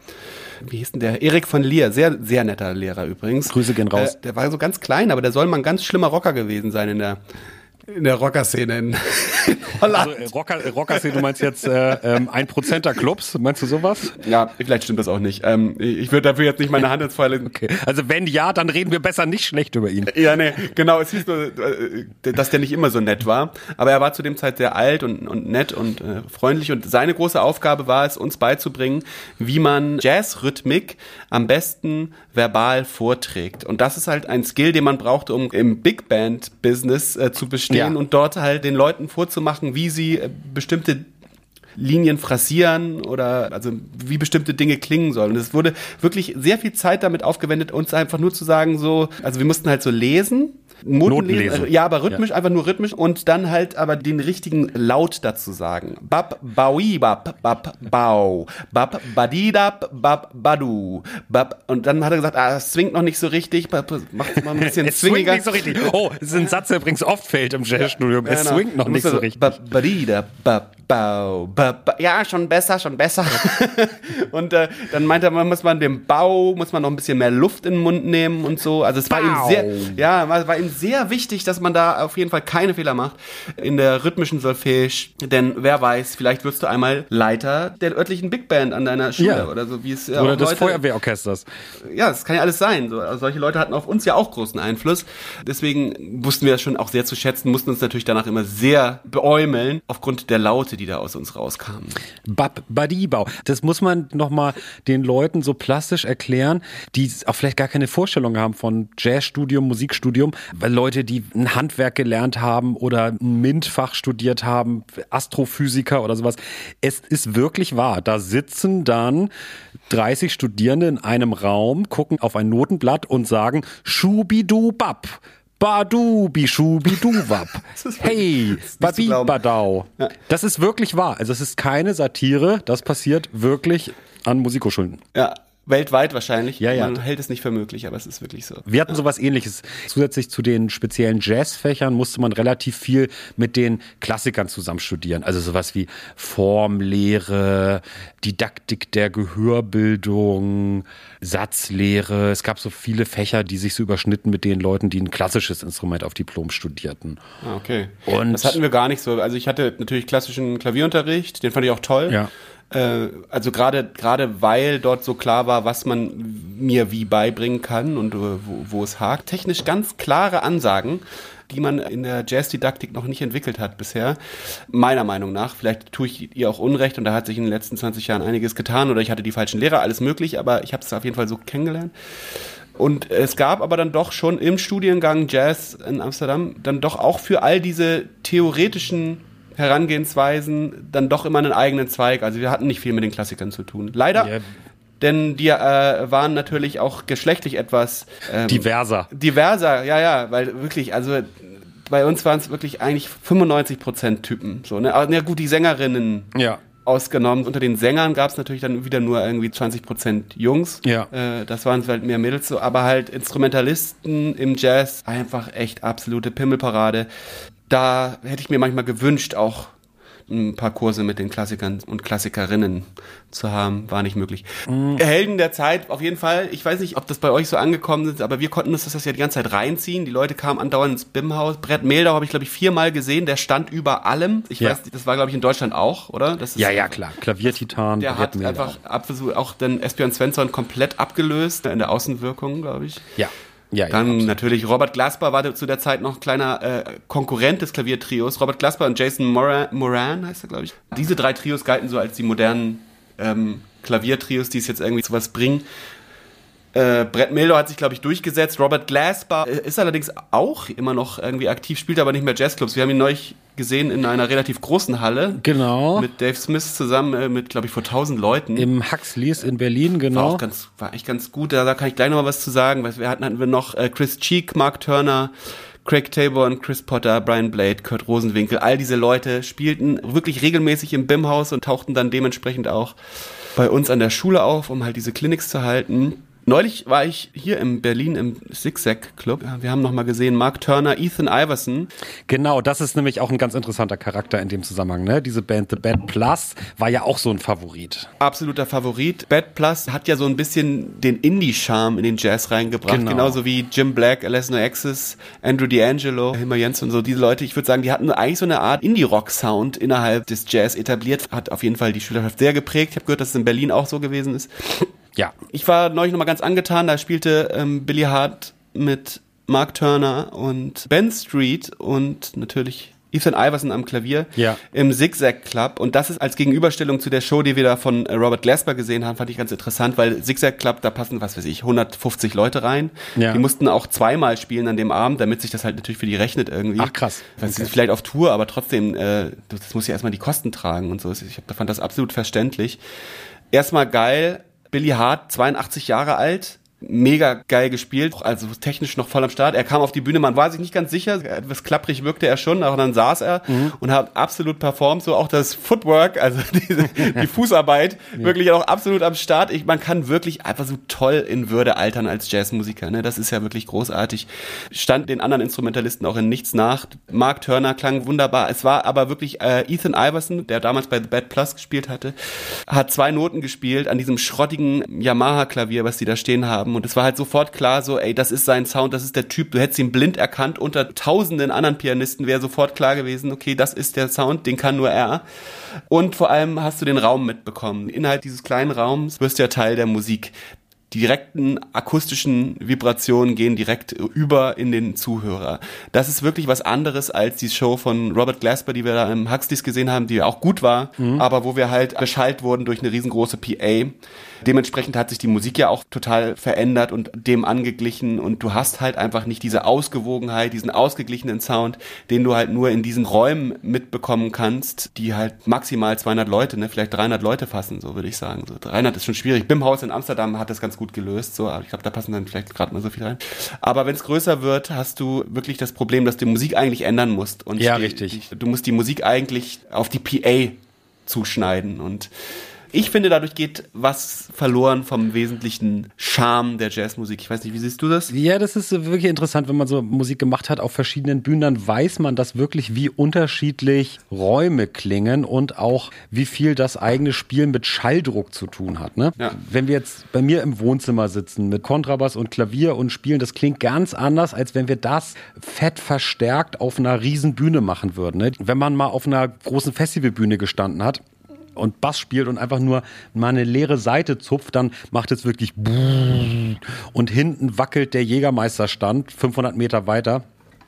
[SPEAKER 1] wie hieß denn der? Erik von Lier, sehr, sehr netter Lehrer übrigens.
[SPEAKER 2] Grüße gehen raus.
[SPEAKER 1] Äh, der war so ganz klein, aber der soll mal ein ganz schlimmer Rocker gewesen sein in der, in der Rockerszene in
[SPEAKER 2] Holland. *laughs* Also, äh, Rocker, Rockerszene, du meinst jetzt äh, ähm, ein Prozenter Clubs, meinst du sowas?
[SPEAKER 1] Ja, vielleicht stimmt das auch nicht. Ähm, ich würde dafür jetzt nicht meine Hand ins Feuer legen.
[SPEAKER 2] Okay. Also wenn ja, dann reden wir besser nicht schlecht über ihn.
[SPEAKER 1] Ja, nee, genau. Es hieß nur, äh, dass der nicht immer so nett war. Aber er war zu dem Zeit sehr alt und, und nett und äh, freundlich. Und seine große Aufgabe war es, uns beizubringen, wie man Jazzrhythmik am besten verbal vorträgt. Und das ist halt ein Skill, den man braucht, um im Big Band Business äh, zu bestehen ja. und dort halt den Leuten vorzumachen, wie sie äh, bestimmte Linien phrasieren oder also wie bestimmte Dinge klingen sollen. Und es wurde wirklich sehr viel Zeit damit aufgewendet, uns einfach nur zu sagen, so, also wir mussten halt so lesen
[SPEAKER 2] Notenlesen.
[SPEAKER 1] Ja, aber rhythmisch, ja. einfach nur rhythmisch und dann halt aber den richtigen Laut dazu sagen. Bab, baui, bab, bab, bau, bab, badidab, bab, badu, bab. Und dann hat er gesagt, ah, es zwingt noch nicht so richtig, macht mal ein bisschen *laughs*
[SPEAKER 2] es swingiger. Nicht so richtig. Oh, das ist ein Satz, der übrigens oft fällt im Jazzstudium. Ja, es genau. swingt noch nicht so richtig. Bab, badidab, bab, Bau, ba, ba, ja, schon besser, schon besser. *laughs* und äh, dann meinte er, man muss man dem Bau, muss man noch ein bisschen mehr Luft in den Mund nehmen und so. Also es war Bau. ihm sehr, ja, war, war ihm sehr wichtig, dass man da auf jeden Fall keine Fehler macht in der rhythmischen Solfège. Denn wer weiß, vielleicht wirst du einmal Leiter der örtlichen Big Band an deiner Schule ja. oder so, wie es ja, Oder des Leute, Feuerwehrorchesters.
[SPEAKER 1] Ja, das kann ja alles sein. So, also solche Leute hatten auf uns ja auch großen Einfluss. Deswegen wussten wir das schon auch sehr zu schätzen, mussten uns natürlich danach immer sehr beäumeln, aufgrund der Laute Worte, die da aus uns rauskamen.
[SPEAKER 2] Bab Badibau. Das muss man nochmal den Leuten so plastisch erklären, die auch vielleicht gar keine Vorstellung haben von Jazzstudium, Musikstudium, weil Leute, die ein Handwerk gelernt haben oder ein MINT-Fach studiert haben, Astrophysiker oder sowas. Es ist wirklich wahr. Da sitzen dann 30 Studierende in einem Raum, gucken auf ein Notenblatt und sagen Schubidu-Bab. Badu, Bishu, Biduwab. *laughs* hey, Babi, Badau. Ja. Das ist wirklich wahr. Also es ist keine Satire. Das passiert wirklich an Musikhochschulen.
[SPEAKER 1] Ja, Weltweit wahrscheinlich. Ja, ja. Man hält es nicht für möglich, aber es ist wirklich so.
[SPEAKER 2] Wir hatten sowas ähnliches. Zusätzlich zu den speziellen Jazzfächern musste man relativ viel mit den Klassikern zusammen studieren. Also sowas wie Formlehre, Didaktik der Gehörbildung, Satzlehre. Es gab so viele Fächer, die sich so überschnitten mit den Leuten, die ein klassisches Instrument auf Diplom studierten.
[SPEAKER 1] Ah, okay. Und das hatten wir gar nicht so. Also ich hatte natürlich klassischen Klavierunterricht, den fand ich auch toll. Ja. Äh, also gerade gerade weil dort so klar war, was man mir wie beibringen kann und äh, wo, wo es hakt. Technisch ganz klare Ansagen, die man in der Jazzdidaktik noch nicht entwickelt hat bisher. Meiner Meinung nach. Vielleicht tue ich ihr auch Unrecht und da hat sich in den letzten 20 Jahren einiges getan oder ich hatte die falschen Lehrer, alles möglich, aber ich habe es auf jeden Fall so kennengelernt. Und es gab aber dann doch schon im Studiengang Jazz in Amsterdam dann doch auch für all diese theoretischen Herangehensweisen dann doch immer einen eigenen Zweig. Also wir hatten nicht viel mit den Klassikern zu tun. Leider. Ja. Denn die äh, waren natürlich auch geschlechtlich etwas
[SPEAKER 2] ähm, diverser.
[SPEAKER 1] Diverser, ja, ja, weil wirklich, also bei uns waren es wirklich eigentlich 95 Prozent Typen. So, ne? Aber, ja, gut, die Sängerinnen.
[SPEAKER 2] Ja
[SPEAKER 1] ausgenommen. Unter den Sängern gab es natürlich dann wieder nur irgendwie 20 Prozent Jungs.
[SPEAKER 2] Ja.
[SPEAKER 1] Äh, das waren halt mehr Mädels so, aber halt Instrumentalisten im Jazz einfach echt absolute Pimmelparade. Da hätte ich mir manchmal gewünscht, auch ein paar Kurse mit den Klassikern und Klassikerinnen zu haben, war nicht möglich. Mhm. Helden der Zeit, auf jeden Fall. Ich weiß nicht, ob das bei euch so angekommen ist, aber wir konnten uns das ja die ganze Zeit reinziehen. Die Leute kamen andauernd ins BIM-Haus. Brett Meldau habe ich, glaube ich, viermal gesehen. Der stand über allem. Ich ja. weiß, das war, glaube ich, in Deutschland auch, oder?
[SPEAKER 2] Das ist ja, ja, klar. Klaviertitan.
[SPEAKER 1] Der Brett hat Meldau. einfach auch den Espion Svensson komplett abgelöst in der Außenwirkung, glaube ich.
[SPEAKER 2] Ja.
[SPEAKER 1] Ja, Dann ja, natürlich Robert Glasper war zu der Zeit noch kleiner äh, Konkurrent des Klaviertrios. Robert Glasper und Jason Moran, Moran heißt er, glaube ich. Diese drei Trios galten so als die modernen ähm, Klaviertrios, die es jetzt irgendwie zu was bringen. Äh, Brett Mildo hat sich, glaube ich, durchgesetzt. Robert Glasper äh, ist allerdings auch immer noch irgendwie aktiv, spielt aber nicht mehr Jazzclubs. Wir haben ihn neulich gesehen in einer relativ großen Halle.
[SPEAKER 2] Genau.
[SPEAKER 1] Mit Dave Smith zusammen, äh, mit, glaube ich, vor tausend Leuten.
[SPEAKER 2] Im Huxleys in Berlin, genau.
[SPEAKER 1] War auch ganz, war echt ganz gut. Da, da kann ich gleich noch mal was zu sagen. Wir hatten, hatten wir noch äh, Chris Cheek, Mark Turner, Craig Tabor und Chris Potter, Brian Blade, Kurt Rosenwinkel. All diese Leute spielten wirklich regelmäßig im BIM-Haus und tauchten dann dementsprechend auch bei uns an der Schule auf, um halt diese Clinics zu halten. Neulich war ich hier in Berlin im Zigzag Club. Wir haben nochmal gesehen, Mark Turner, Ethan Iverson.
[SPEAKER 2] Genau, das ist nämlich auch ein ganz interessanter Charakter in dem Zusammenhang. Ne? Diese Band The Bad Plus war ja auch so ein Favorit.
[SPEAKER 1] Absoluter Favorit. Bad Plus hat ja so ein bisschen den Indie-Charme in den Jazz reingebracht. Genau. Genauso wie Jim Black, Alessio Axis, Andrew D'Angelo, Hilmar Jens und so. Diese Leute, ich würde sagen, die hatten eigentlich so eine Art Indie-Rock-Sound innerhalb des Jazz etabliert. Hat auf jeden Fall die Schülerschaft sehr geprägt. Ich habe gehört, dass es in Berlin auch so gewesen ist.
[SPEAKER 2] Ja.
[SPEAKER 1] Ich war neulich nochmal ganz angetan, da spielte ähm, Billy Hart mit Mark Turner und Ben Street und natürlich Ethan Iverson am Klavier
[SPEAKER 2] ja.
[SPEAKER 1] im Zigzag Club. Und das ist als Gegenüberstellung zu der Show, die wir da von äh, Robert Glasper gesehen haben, fand ich ganz interessant, weil Zigzag Club, da passen, was weiß ich, 150 Leute rein. Ja. Die mussten auch zweimal spielen an dem Abend, damit sich das halt natürlich für die rechnet irgendwie.
[SPEAKER 2] Ach krass.
[SPEAKER 1] Okay. Sie sind vielleicht auf Tour, aber trotzdem, äh, das muss ja erstmal die Kosten tragen und so. Ich fand das absolut verständlich. Erstmal geil, Billy Hart, 82 Jahre alt, mega geil gespielt, also technisch noch voll am Start. Er kam auf die Bühne, man war sich nicht ganz sicher, etwas klapprig wirkte er schon, aber dann saß er mhm. und hat absolut performt, so auch das Footwork, also *laughs* diese, die Fußarbeit, *laughs* ja. wirklich auch absolut am Start. Ich, man kann wirklich einfach so toll in Würde altern als Jazzmusiker, ne? das ist ja wirklich großartig. Stand den anderen Instrumentalisten auch in nichts nach. Mark Turner klang wunderbar, es war aber wirklich äh, Ethan Iverson, der damals bei The Bad Plus gespielt hatte, hat zwei Noten gespielt an diesem schrottigen Yamaha-Klavier, was die da stehen haben und es war halt sofort klar so, ey, das ist sein Sound, das ist der Typ, du hättest ihn blind erkannt, unter tausenden anderen Pianisten wäre sofort klar gewesen, okay, das ist der Sound, den kann nur er. Und vor allem hast du den Raum mitbekommen. Innerhalb dieses kleinen Raums wirst du ja Teil der Musik die direkten akustischen Vibrationen gehen direkt über in den Zuhörer. Das ist wirklich was anderes als die Show von Robert Glasper, die wir da im Huxleys gesehen haben, die auch gut war, mhm. aber wo wir halt beschallt wurden durch eine riesengroße PA. Dementsprechend hat sich die Musik ja auch total verändert und dem angeglichen und du hast halt einfach nicht diese Ausgewogenheit, diesen ausgeglichenen Sound, den du halt nur in diesen Räumen mitbekommen kannst, die halt maximal 200 Leute, ne, vielleicht 300 Leute fassen, so würde ich sagen. So 300 ist schon schwierig. Bimhaus in Amsterdam hat das ganz gut gelöst, so, aber ich glaube, da passen dann vielleicht gerade mal so viel rein. Aber wenn es größer wird, hast du wirklich das Problem, dass du die Musik eigentlich ändern musst und
[SPEAKER 2] ja,
[SPEAKER 1] die,
[SPEAKER 2] richtig.
[SPEAKER 1] Die, du musst die Musik eigentlich auf die PA zuschneiden und ich finde, dadurch geht was verloren vom wesentlichen Charme der Jazzmusik. Ich weiß nicht, wie siehst du das?
[SPEAKER 2] Ja, das ist wirklich interessant, wenn man so Musik gemacht hat auf verschiedenen Bühnen, dann weiß man das wirklich, wie unterschiedlich Räume klingen und auch wie viel das eigene Spielen mit Schalldruck zu tun hat. Ne? Ja. Wenn wir jetzt bei mir im Wohnzimmer sitzen mit Kontrabass und Klavier und spielen, das klingt ganz anders, als wenn wir das fett verstärkt auf einer riesen Bühne machen würden. Ne? Wenn man mal auf einer großen Festivalbühne gestanden hat, und Bass spielt und einfach nur mal eine leere Seite zupft, dann macht es wirklich und hinten wackelt der Jägermeisterstand 500 Meter weiter.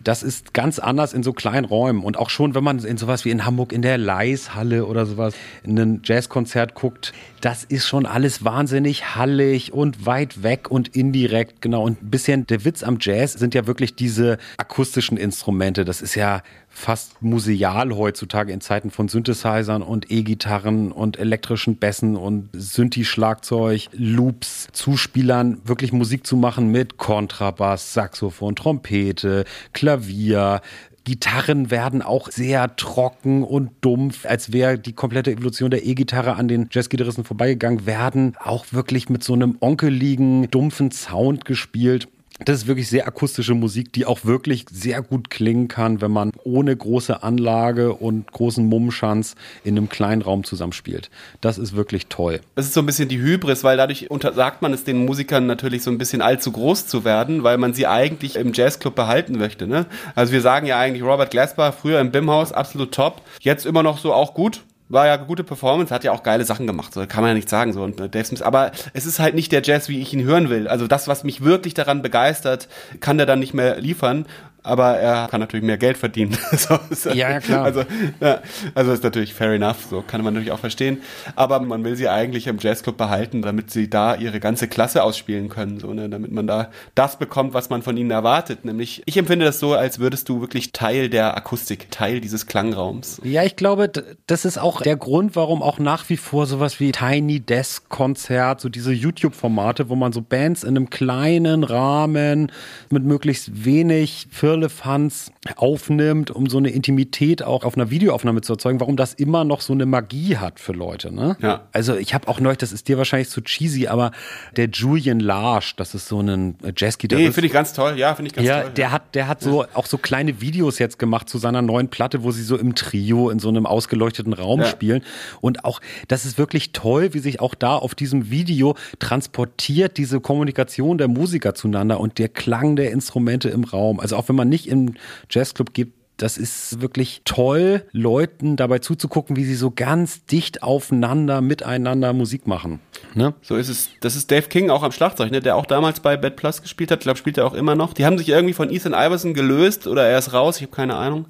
[SPEAKER 2] Das ist ganz anders in so kleinen Räumen. Und auch schon, wenn man in sowas wie in Hamburg in der Leishalle oder sowas in ein Jazzkonzert guckt, das ist schon alles wahnsinnig hallig und weit weg und indirekt, genau. Und ein bisschen der Witz am Jazz sind ja wirklich diese akustischen Instrumente. Das ist ja fast museal heutzutage in Zeiten von Synthesizern und E-Gitarren und elektrischen Bässen und Synthi-Schlagzeug, Loops, Zuspielern, wirklich Musik zu machen mit Kontrabass, Saxophon, Trompete, Klavier, Gitarren werden auch sehr trocken und dumpf, als wäre die komplette Evolution der E-Gitarre an den Jazzgitarristen vorbeigegangen, werden auch wirklich mit so einem onkeligen, dumpfen Sound gespielt. Das ist wirklich sehr akustische Musik, die auch wirklich sehr gut klingen kann, wenn man ohne große Anlage und großen Mummschanz in einem kleinen Raum zusammenspielt. Das ist wirklich toll.
[SPEAKER 1] Das ist so ein bisschen die Hybris, weil dadurch untersagt man es den Musikern natürlich so ein bisschen allzu groß zu werden, weil man sie eigentlich im Jazzclub behalten möchte. Ne? Also wir sagen ja eigentlich Robert Glasper, früher im Bimhaus, absolut top, jetzt immer noch so auch gut, war ja eine gute Performance, hat ja auch geile Sachen gemacht, so kann man ja nicht sagen so und äh, Dave Smith, aber es ist halt nicht der Jazz, wie ich ihn hören will. Also das, was mich wirklich daran begeistert, kann der dann nicht mehr liefern aber er kann natürlich mehr Geld verdienen. *laughs*
[SPEAKER 2] so, so, ja, ja, klar.
[SPEAKER 1] Also, ja, also ist natürlich fair enough, so kann man natürlich auch verstehen. Aber man will sie eigentlich im Jazzclub behalten, damit sie da ihre ganze Klasse ausspielen können, so, ne, damit man da das bekommt, was man von ihnen erwartet. Nämlich, ich empfinde das so, als würdest du wirklich Teil der Akustik, Teil dieses Klangraums.
[SPEAKER 2] Ja, ich glaube, das ist auch der Grund, warum auch nach wie vor sowas wie Tiny Desk Konzert, so diese YouTube-Formate, wo man so Bands in einem kleinen Rahmen mit möglichst wenig Firmen Firlefanz aufnimmt, um so eine Intimität auch auf einer Videoaufnahme zu erzeugen, warum das immer noch so eine Magie hat für Leute. Ne?
[SPEAKER 1] Ja.
[SPEAKER 2] Also ich habe auch neulich, das ist dir wahrscheinlich zu cheesy, aber der Julian Large, das ist so ein Jazzgitarrist.
[SPEAKER 1] Nee, finde ich ganz toll. Ja, finde ich ganz
[SPEAKER 2] ja,
[SPEAKER 1] toll.
[SPEAKER 2] Der ja. hat, der hat so auch so kleine Videos jetzt gemacht zu seiner neuen Platte, wo sie so im Trio in so einem ausgeleuchteten Raum ja. spielen. Und auch, das ist wirklich toll, wie sich auch da auf diesem Video transportiert diese Kommunikation der Musiker zueinander und der Klang der Instrumente im Raum. Also auch wenn man man nicht im Jazzclub gibt, das ist wirklich toll, Leuten dabei zuzugucken, wie sie so ganz dicht aufeinander, miteinander Musik machen.
[SPEAKER 1] Ne? So ist es. Das ist Dave King auch am Schlagzeug, ne? der auch damals bei Bad Plus gespielt hat. Ich glaube, spielt er auch immer noch. Die haben sich irgendwie von Ethan Iverson gelöst oder er ist raus, ich habe keine Ahnung.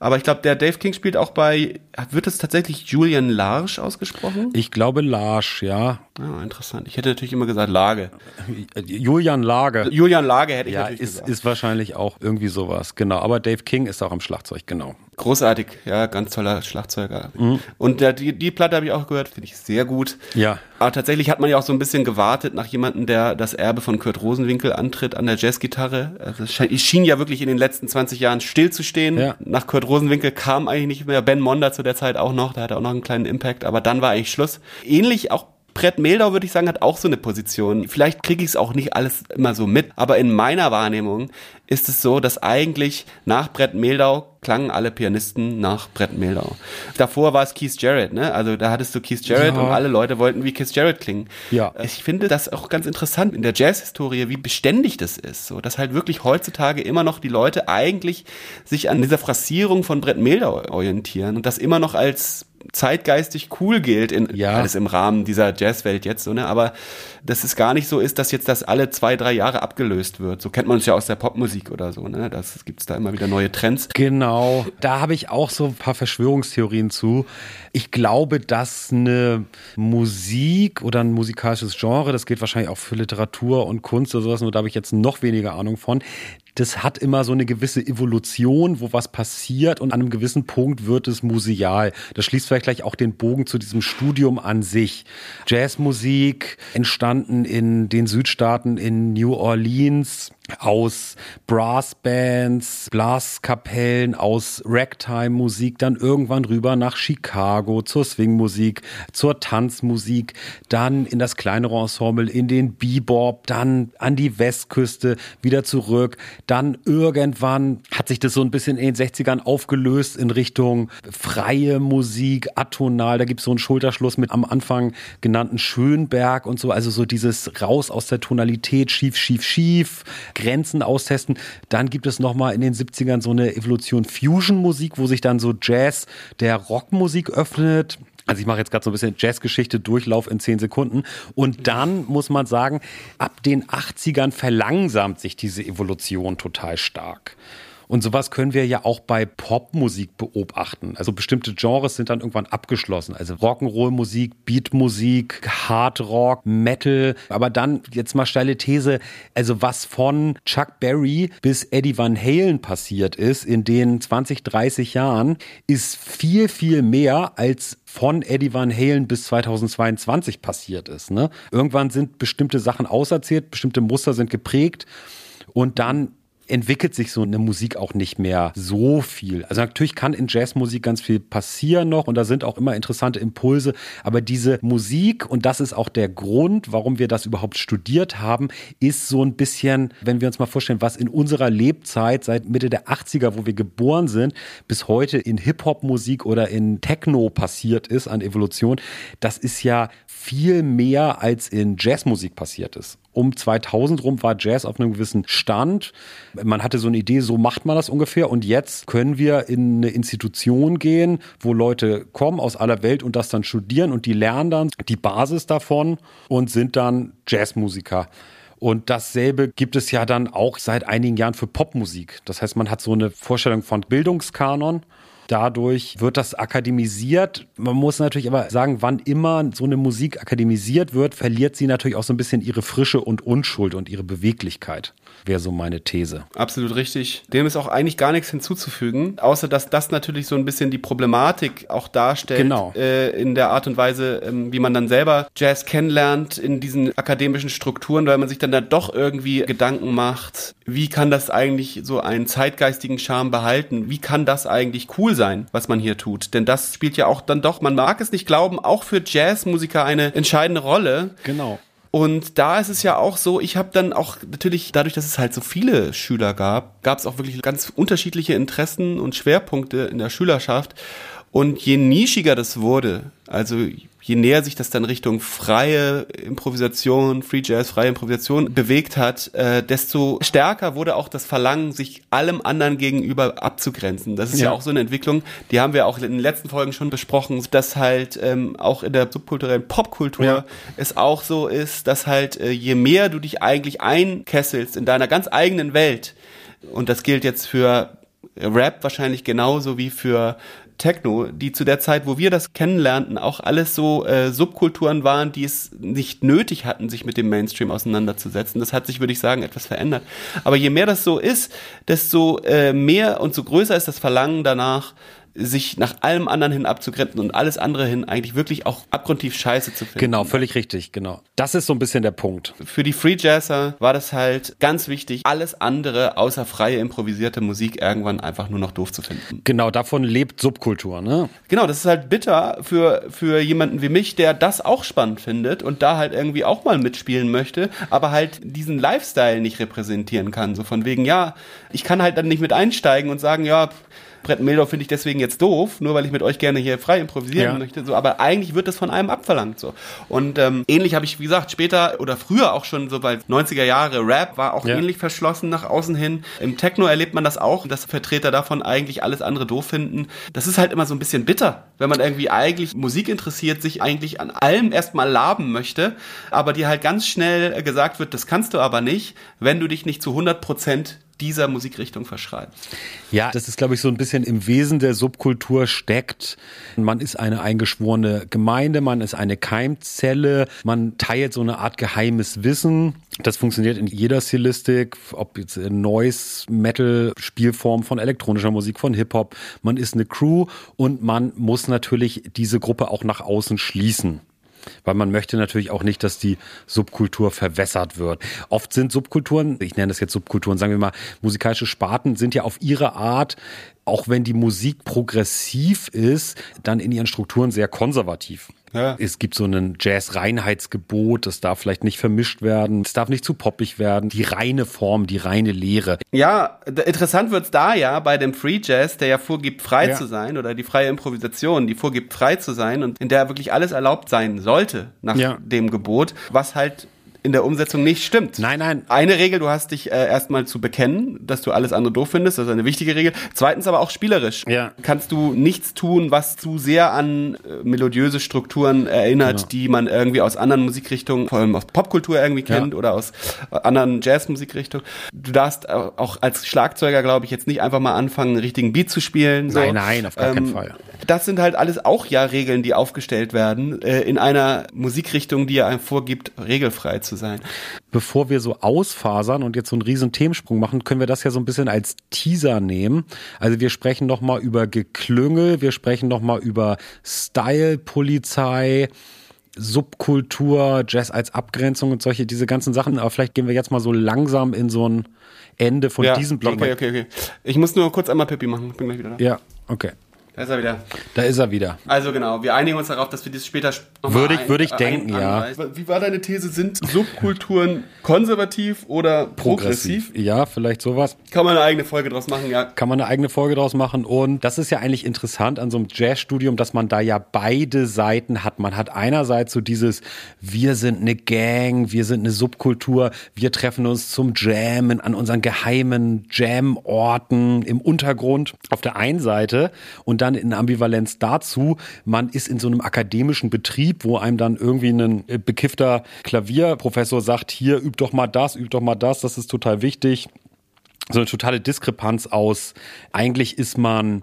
[SPEAKER 1] Aber ich glaube, der Dave King spielt auch bei, wird es tatsächlich Julian Larsch ausgesprochen?
[SPEAKER 2] Ich glaube Larsch, ja.
[SPEAKER 1] Ah, interessant. Ich hätte natürlich immer gesagt Lage.
[SPEAKER 2] Julian Lage.
[SPEAKER 1] Julian Lage hätte ich
[SPEAKER 2] ja,
[SPEAKER 1] natürlich
[SPEAKER 2] ist,
[SPEAKER 1] gesagt.
[SPEAKER 2] ist wahrscheinlich auch irgendwie sowas, genau. Aber Dave King ist auch am Schlagzeug, genau.
[SPEAKER 1] Großartig, ja, ganz toller Schlagzeuger. Mhm. Und der, die, die Platte habe ich auch gehört, finde ich sehr gut.
[SPEAKER 2] Ja.
[SPEAKER 1] Aber tatsächlich hat man ja auch so ein bisschen gewartet nach jemandem, der das Erbe von Kurt Rosenwinkel antritt an der Jazzgitarre. Also es schien ja wirklich in den letzten 20 Jahren stillzustehen.
[SPEAKER 2] Ja.
[SPEAKER 1] Nach Kurt Rosenwinkel kam eigentlich nicht mehr. Ben Monder zu der Zeit auch noch, der hatte auch noch einen kleinen Impact, aber dann war eigentlich Schluss. Ähnlich auch Brett Meldau, würde ich sagen, hat auch so eine Position. Vielleicht kriege ich es auch nicht alles immer so mit, aber in meiner Wahrnehmung ist es so, dass eigentlich nach Brett Meldau klangen alle Pianisten nach Brett Meldau. Davor war es Keith Jarrett, ne? Also da hattest du Keith Jarrett ja. und alle Leute wollten wie Keith Jarrett klingen.
[SPEAKER 2] Ja.
[SPEAKER 1] Ich finde das auch ganz interessant in der Jazzhistorie, wie beständig das ist. So, dass halt wirklich heutzutage immer noch die Leute eigentlich sich an dieser Phrasierung von Brett Meldau orientieren und das immer noch als zeitgeistig cool gilt, in,
[SPEAKER 2] ja.
[SPEAKER 1] alles im Rahmen dieser Jazzwelt jetzt, so, ne? aber dass es gar nicht so ist, dass jetzt das alle zwei, drei Jahre abgelöst wird. So kennt man es ja aus der Popmusik oder so, ne? Das gibt's da immer wieder neue Trends.
[SPEAKER 2] Genau, da habe ich auch so ein paar Verschwörungstheorien zu. Ich glaube, dass eine Musik oder ein musikalisches Genre, das geht wahrscheinlich auch für Literatur und Kunst oder sowas, nur da habe ich jetzt noch weniger Ahnung von, das hat immer so eine gewisse Evolution, wo was passiert und an einem gewissen Punkt wird es museal. Das schließt vielleicht gleich auch den Bogen zu diesem Studium an sich. Jazzmusik entstanden in den Südstaaten in New Orleans aus Brassbands, Blaskapellen, aus Ragtime-Musik, dann irgendwann rüber nach Chicago zur Swingmusik, zur Tanzmusik, dann in das kleinere Ensemble, in den Bebop, dann an die Westküste, wieder zurück, dann irgendwann hat sich das so ein bisschen in den 60ern aufgelöst in Richtung freie Musik, atonal, da gibt's so einen Schulterschluss mit am Anfang genannten Schönberg und so, also so dieses raus aus der Tonalität, schief, schief, schief, Grenzen austesten. Dann gibt es nochmal in den 70ern so eine Evolution Fusion-Musik, wo sich dann so Jazz der Rockmusik öffnet. Also ich mache jetzt gerade so ein bisschen Jazzgeschichte, Durchlauf in zehn Sekunden. Und dann muss man sagen, ab den 80ern verlangsamt sich diese Evolution total stark. Und sowas können wir ja auch bei Popmusik beobachten. Also bestimmte Genres sind dann irgendwann abgeschlossen. Also Rock'n'Roll-Musik, Beatmusik, Hardrock, Metal. Aber dann jetzt mal steile These. Also was von Chuck Berry bis Eddie Van Halen passiert ist in den 20, 30 Jahren, ist viel, viel mehr als von Eddie Van Halen bis 2022 passiert ist. Ne? Irgendwann sind bestimmte Sachen auserzählt, bestimmte Muster sind geprägt und dann entwickelt sich so eine Musik auch nicht mehr so viel. Also natürlich kann in Jazzmusik ganz viel passieren noch und da sind auch immer interessante Impulse, aber diese Musik, und das ist auch der Grund, warum wir das überhaupt studiert haben, ist so ein bisschen, wenn wir uns mal vorstellen, was in unserer Lebzeit seit Mitte der 80er, wo wir geboren sind, bis heute in Hip-Hop-Musik oder in Techno passiert ist an Evolution, das ist ja viel mehr als in Jazzmusik passiert ist um 2000 rum war Jazz auf einem gewissen Stand. Man hatte so eine Idee, so macht man das ungefähr. Und jetzt können wir in eine Institution gehen, wo Leute kommen aus aller Welt und das dann studieren und die lernen dann die Basis davon und sind dann Jazzmusiker. Und dasselbe gibt es ja dann auch seit einigen Jahren für Popmusik. Das heißt, man hat so eine Vorstellung von Bildungskanon Dadurch wird das akademisiert. Man muss natürlich aber sagen, wann immer so eine Musik akademisiert wird, verliert sie natürlich auch so ein bisschen ihre Frische und Unschuld und ihre Beweglichkeit. Wäre so meine These.
[SPEAKER 1] Absolut richtig. Dem ist auch eigentlich gar nichts hinzuzufügen, außer dass das natürlich so ein bisschen die Problematik auch darstellt.
[SPEAKER 2] Genau.
[SPEAKER 1] Äh, in der Art und Weise, ähm, wie man dann selber Jazz kennenlernt in diesen akademischen Strukturen, weil man sich dann da doch irgendwie Gedanken macht, wie kann das eigentlich so einen zeitgeistigen Charme behalten? Wie kann das eigentlich cool sein, was man hier tut? Denn das spielt ja auch dann doch, man mag es nicht glauben, auch für Jazzmusiker eine entscheidende Rolle.
[SPEAKER 2] Genau.
[SPEAKER 1] Und da ist es ja auch so, ich habe dann auch natürlich, dadurch, dass es halt so viele Schüler gab, gab es auch wirklich ganz unterschiedliche Interessen und Schwerpunkte in der Schülerschaft. Und je nischiger das wurde, also je näher sich das dann Richtung freie Improvisation, Free Jazz, freie Improvisation bewegt hat, äh, desto stärker wurde auch das Verlangen, sich allem anderen gegenüber abzugrenzen. Das ist ja. ja auch so eine Entwicklung, die haben wir auch in den letzten Folgen schon besprochen, dass halt ähm, auch in der subkulturellen Popkultur ja. es auch so ist, dass halt äh, je mehr du dich eigentlich einkesselst in deiner ganz eigenen Welt, und das gilt jetzt für Rap wahrscheinlich genauso wie für Techno, die zu der Zeit, wo wir das kennenlernten, auch alles so äh, Subkulturen waren, die es nicht nötig hatten, sich mit dem Mainstream auseinanderzusetzen. Das hat sich, würde ich sagen, etwas verändert. Aber je mehr das so ist, desto äh, mehr und so größer ist das Verlangen danach, sich nach allem anderen hin abzugrenzen und alles andere hin eigentlich wirklich auch abgrundtief scheiße zu finden.
[SPEAKER 2] Genau, völlig richtig, genau. Das ist so ein bisschen der Punkt.
[SPEAKER 1] Für die Free Jazzer war das halt ganz wichtig, alles andere außer freie improvisierte Musik irgendwann einfach nur noch doof zu finden.
[SPEAKER 2] Genau, davon lebt Subkultur, ne?
[SPEAKER 1] Genau, das ist halt bitter für, für jemanden wie mich, der das auch spannend findet und da halt irgendwie auch mal mitspielen möchte, aber halt diesen Lifestyle nicht repräsentieren kann. So von wegen, ja, ich kann halt dann nicht mit einsteigen und sagen, ja, Brett Meldorf finde ich deswegen jetzt doof, nur weil ich mit euch gerne hier frei improvisieren ja. möchte. So, aber eigentlich wird das von einem abverlangt. So. Und ähm, ähnlich habe ich, wie gesagt, später oder früher auch schon so bei 90er Jahre Rap war auch ja. ähnlich verschlossen nach außen hin. Im Techno erlebt man das auch, dass Vertreter davon eigentlich alles andere doof finden. Das ist halt immer so ein bisschen bitter, wenn man irgendwie eigentlich Musik interessiert, sich eigentlich an allem erstmal laben möchte, aber dir halt ganz schnell gesagt wird, das kannst du aber nicht, wenn du dich nicht zu 100 Prozent dieser Musikrichtung verschreibt.
[SPEAKER 2] Ja, das ist, glaube ich, so ein bisschen im Wesen der Subkultur steckt. Man ist eine eingeschworene Gemeinde, man ist eine Keimzelle, man teilt so eine Art geheimes Wissen. Das funktioniert in jeder Stilistik, ob jetzt Noise, Metal, Spielform von elektronischer Musik, von Hip-Hop. Man ist eine Crew und man muss natürlich diese Gruppe auch nach außen schließen weil man möchte natürlich auch nicht, dass die Subkultur verwässert wird. Oft sind Subkulturen, ich nenne das jetzt Subkulturen, sagen wir mal, musikalische Sparten sind ja auf ihre Art auch wenn die Musik progressiv ist, dann in ihren Strukturen sehr konservativ. Ja. Es gibt so ein Jazz-Reinheitsgebot, das darf vielleicht nicht vermischt werden, es darf nicht zu poppig werden, die reine Form, die reine Lehre.
[SPEAKER 1] Ja, interessant wird's da ja bei dem Free Jazz, der ja vorgibt, frei ja. zu sein, oder die freie Improvisation, die vorgibt, frei zu sein und in der wirklich alles erlaubt sein sollte nach ja. dem Gebot, was halt in der Umsetzung nicht stimmt.
[SPEAKER 2] Nein, nein.
[SPEAKER 1] Eine Regel, du hast dich äh, erstmal zu bekennen, dass du alles andere doof findest, das ist eine wichtige Regel. Zweitens aber auch spielerisch.
[SPEAKER 2] Ja.
[SPEAKER 1] Kannst du nichts tun, was zu sehr an äh, melodiöse Strukturen erinnert, genau. die man irgendwie aus anderen Musikrichtungen, vor allem aus Popkultur irgendwie kennt ja. oder aus äh, anderen Jazzmusikrichtungen. Du darfst auch als Schlagzeuger, glaube ich, jetzt nicht einfach mal anfangen, einen richtigen Beat zu spielen.
[SPEAKER 2] So. Nein, nein, auf gar ähm, keinen Fall.
[SPEAKER 1] Das sind halt alles auch ja Regeln, die aufgestellt werden äh, in einer Musikrichtung, die ja einem vorgibt, regelfrei zu sein.
[SPEAKER 2] Bevor wir so ausfasern und jetzt so einen riesen Themensprung machen, können wir das ja so ein bisschen als Teaser nehmen. Also wir sprechen noch mal über Geklüngel, wir sprechen noch mal über Style-Polizei, Subkultur, Jazz als Abgrenzung und solche, diese ganzen Sachen. Aber vielleicht gehen wir jetzt mal so langsam in so ein Ende von
[SPEAKER 1] ja,
[SPEAKER 2] diesem Block.
[SPEAKER 1] Okay, okay, okay. Ich muss nur kurz einmal Pippi machen. Ich bin gleich wieder da.
[SPEAKER 2] Ja, okay.
[SPEAKER 1] Da ist er wieder.
[SPEAKER 2] Da ist er wieder.
[SPEAKER 1] Also genau, wir einigen uns darauf, dass wir das später noch mal
[SPEAKER 2] Würde ich-
[SPEAKER 1] ein-
[SPEAKER 2] würde ich
[SPEAKER 1] ein-
[SPEAKER 2] denken, ja.
[SPEAKER 1] anreißen. Wie war deine These? Sind Subkulturen konservativ oder progressiv?
[SPEAKER 2] Ja, vielleicht sowas.
[SPEAKER 1] Kann man eine eigene Folge draus machen, ja.
[SPEAKER 2] Kann man eine eigene Folge draus machen. Und das ist ja eigentlich interessant an so einem Jazzstudium, dass man da ja beide Seiten hat. Man hat einerseits so dieses, wir sind eine Gang, wir sind eine Subkultur, wir treffen uns zum Jammen an unseren geheimen Jam-Orten im Untergrund auf der einen Seite und dann in Ambivalenz dazu, man ist in so einem akademischen Betrieb, wo einem dann irgendwie ein äh, bekiffter Klavierprofessor sagt, hier üb doch mal das, üb doch mal das, das ist total wichtig so eine totale Diskrepanz aus. Eigentlich ist man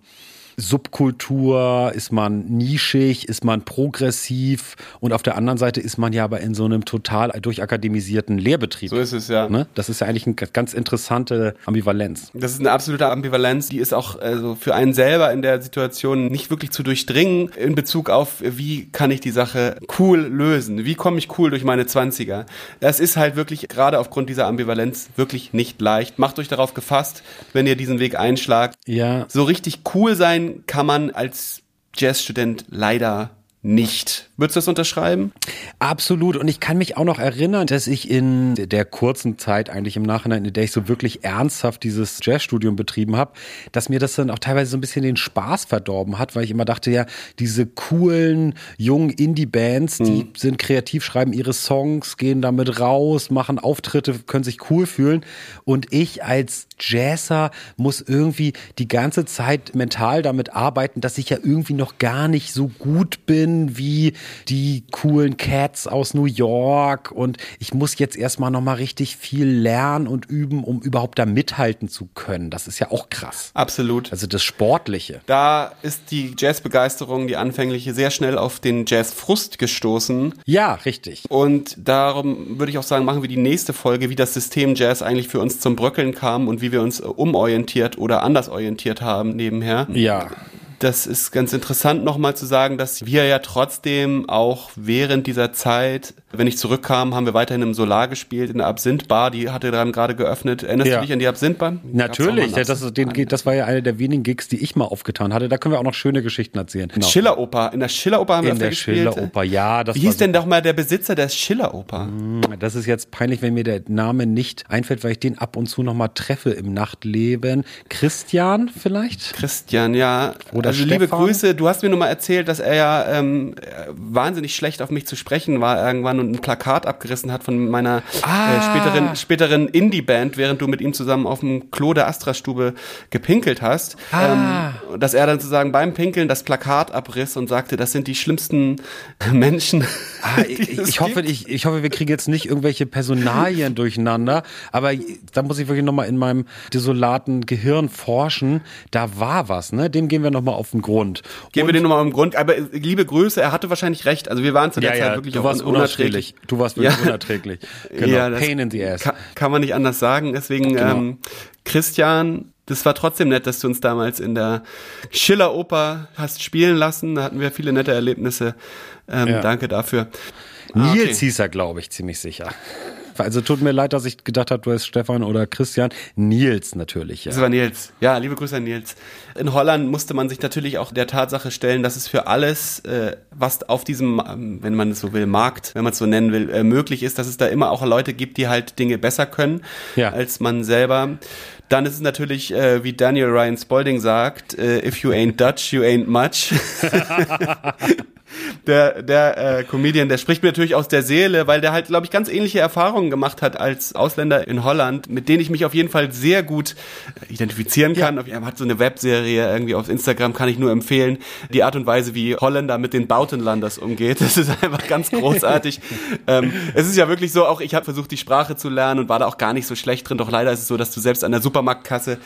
[SPEAKER 2] Subkultur, ist man nischig, ist man progressiv und auf der anderen Seite ist man ja aber in so einem total durchakademisierten Lehrbetrieb.
[SPEAKER 1] So ist es, ja.
[SPEAKER 2] Ne? Das ist ja eigentlich eine ganz interessante Ambivalenz.
[SPEAKER 1] Das ist eine absolute Ambivalenz, die ist auch also für einen selber in der Situation nicht wirklich zu durchdringen in Bezug auf, wie kann ich die Sache cool lösen? Wie komme ich cool durch meine Zwanziger? Das ist halt wirklich gerade aufgrund dieser Ambivalenz wirklich nicht leicht. Macht euch darauf gefasst, wenn ihr diesen Weg einschlagt.
[SPEAKER 2] Ja.
[SPEAKER 1] So richtig cool sein kann man als Jazzstudent leider nicht. Würdest du das unterschreiben?
[SPEAKER 2] Absolut. Und ich kann mich auch noch erinnern, dass ich in der kurzen Zeit eigentlich im Nachhinein, in der ich so wirklich ernsthaft dieses Jazzstudium betrieben habe, dass mir das dann auch teilweise so ein bisschen den Spaß verdorben hat, weil ich immer dachte, ja, diese coolen, jungen Indie-Bands, die sind kreativ, schreiben ihre Songs, gehen damit raus, machen Auftritte, können sich cool fühlen. Und ich als Jazzer muss irgendwie die ganze Zeit mental damit arbeiten, dass ich ja irgendwie noch gar nicht so gut bin wie die coolen Cats aus New York und ich muss jetzt erstmal noch mal richtig viel lernen und üben, um überhaupt da mithalten zu können. Das ist ja auch krass.
[SPEAKER 1] Absolut.
[SPEAKER 2] Also das Sportliche.
[SPEAKER 1] Da ist die Jazzbegeisterung, die anfängliche, sehr schnell auf den Jazzfrust gestoßen.
[SPEAKER 2] Ja, richtig.
[SPEAKER 1] Und darum würde ich auch sagen, machen wir die nächste Folge, wie das System Jazz eigentlich für uns zum Bröckeln kam und wie wir uns äh, umorientiert oder anders orientiert haben nebenher.
[SPEAKER 2] Ja.
[SPEAKER 1] Das ist ganz interessant nochmal zu sagen, dass wir ja trotzdem auch während dieser Zeit, wenn ich zurückkam, haben wir weiterhin im Solar gespielt, in der Absinth-Bar, die hatte dann gerade geöffnet. Erinnerst
[SPEAKER 2] Ja.
[SPEAKER 1] du dich an die Absinth-Bar?
[SPEAKER 2] Natürlich,
[SPEAKER 1] mal
[SPEAKER 2] das, ist- den, das war ja eine der wenigen Gigs, die ich mal aufgetan hatte. Da können wir auch noch schöne Geschichten erzählen. Genau.
[SPEAKER 1] Schilleroper. In der Schilleroper haben wir
[SPEAKER 2] In
[SPEAKER 1] öfter
[SPEAKER 2] der
[SPEAKER 1] gespielt.
[SPEAKER 2] Schilleroper, ja. Das
[SPEAKER 1] Wie hieß denn doch mal der Besitzer der Schilleroper?
[SPEAKER 2] Das ist jetzt peinlich, wenn mir der Name nicht einfällt, weil ich den ab und zu noch mal treffe im Nachtleben. Christian vielleicht?
[SPEAKER 1] Christian, ja.
[SPEAKER 2] Oder
[SPEAKER 1] also liebe? Grüße. Du hast mir nur mal erzählt, dass er ja ähm, wahnsinnig schlecht auf mich zu sprechen war irgendwann und ein Plakat abgerissen hat von meiner
[SPEAKER 2] Ah.
[SPEAKER 1] äh, späteren, späteren Indie-Band, während du mit ihm zusammen auf dem Klo der Astra-Stube gepinkelt hast.
[SPEAKER 2] Ah.
[SPEAKER 1] Ähm, dass er dann sozusagen beim Pinkeln das Plakat abriss und sagte, das sind die schlimmsten *laughs* Menschen.
[SPEAKER 2] Ah, ich, ich, hoffe, ich, ich hoffe, wir kriegen jetzt nicht irgendwelche Personalien durcheinander. Aber da muss ich wirklich nochmal in meinem desolaten Gehirn forschen. Da war was, ne? Dem gehen wir nochmal auf den Grund.
[SPEAKER 1] Gehen wir den nochmal im Grund. Aber äh, liebe Grüße, er hatte wahrscheinlich recht. Also wir waren zu der
[SPEAKER 2] ja,
[SPEAKER 1] Zeit
[SPEAKER 2] ja,
[SPEAKER 1] wirklich
[SPEAKER 2] du
[SPEAKER 1] auch
[SPEAKER 2] warst
[SPEAKER 1] un-
[SPEAKER 2] unerträglich. Du warst wirklich
[SPEAKER 1] Ja.
[SPEAKER 2] unerträglich. Genau.
[SPEAKER 1] Ja,
[SPEAKER 2] Pain in the ass.
[SPEAKER 1] Kann, kann man nicht anders sagen. Deswegen,
[SPEAKER 2] Genau.
[SPEAKER 1] ähm, Christian, das war trotzdem nett, dass du uns damals in der Schiller-Oper hast spielen lassen. Da hatten wir viele nette Erlebnisse. Ähm,
[SPEAKER 2] Ja.
[SPEAKER 1] Danke dafür. Ah,
[SPEAKER 2] Nils
[SPEAKER 1] okay.
[SPEAKER 2] hieß er, glaube ich, ziemlich sicher. Also tut mir leid, dass ich gedacht habe, du heißt Stefan oder Christian. Nils natürlich, ja.
[SPEAKER 1] Das war Nils. Ja, liebe Grüße an Nils. In Holland musste man sich natürlich auch der Tatsache stellen, dass es für alles, äh, was auf diesem, ähm, wenn man es so will, Markt, wenn man es so nennen will, äh, möglich ist, dass es da immer auch Leute gibt, die halt Dinge besser können
[SPEAKER 2] Ja.
[SPEAKER 1] als man selber. Dann ist es natürlich, äh, wie Daniel Ryan Spalding sagt, äh, if you ain't Dutch, you ain't much. *laughs* *laughs* der, der äh, Comedian, der spricht mir natürlich aus der Seele, weil der halt, glaube ich, ganz ähnliche Erfahrungen gemacht hat als Ausländer in Holland, mit denen ich mich auf jeden Fall sehr gut äh, identifizieren kann. Er hat so eine Webserie irgendwie auf Instagram, kann ich nur empfehlen. Die Art und Weise, wie Holländer mit den Bautenlanders umgeht, *laughs* das ist einfach ganz großartig. *laughs* ähm, es ist ja wirklich so, auch ich habe versucht, die Sprache zu lernen und war da auch gar nicht so schlecht drin. Doch leider ist es so, dass du selbst an der Supermarktkasse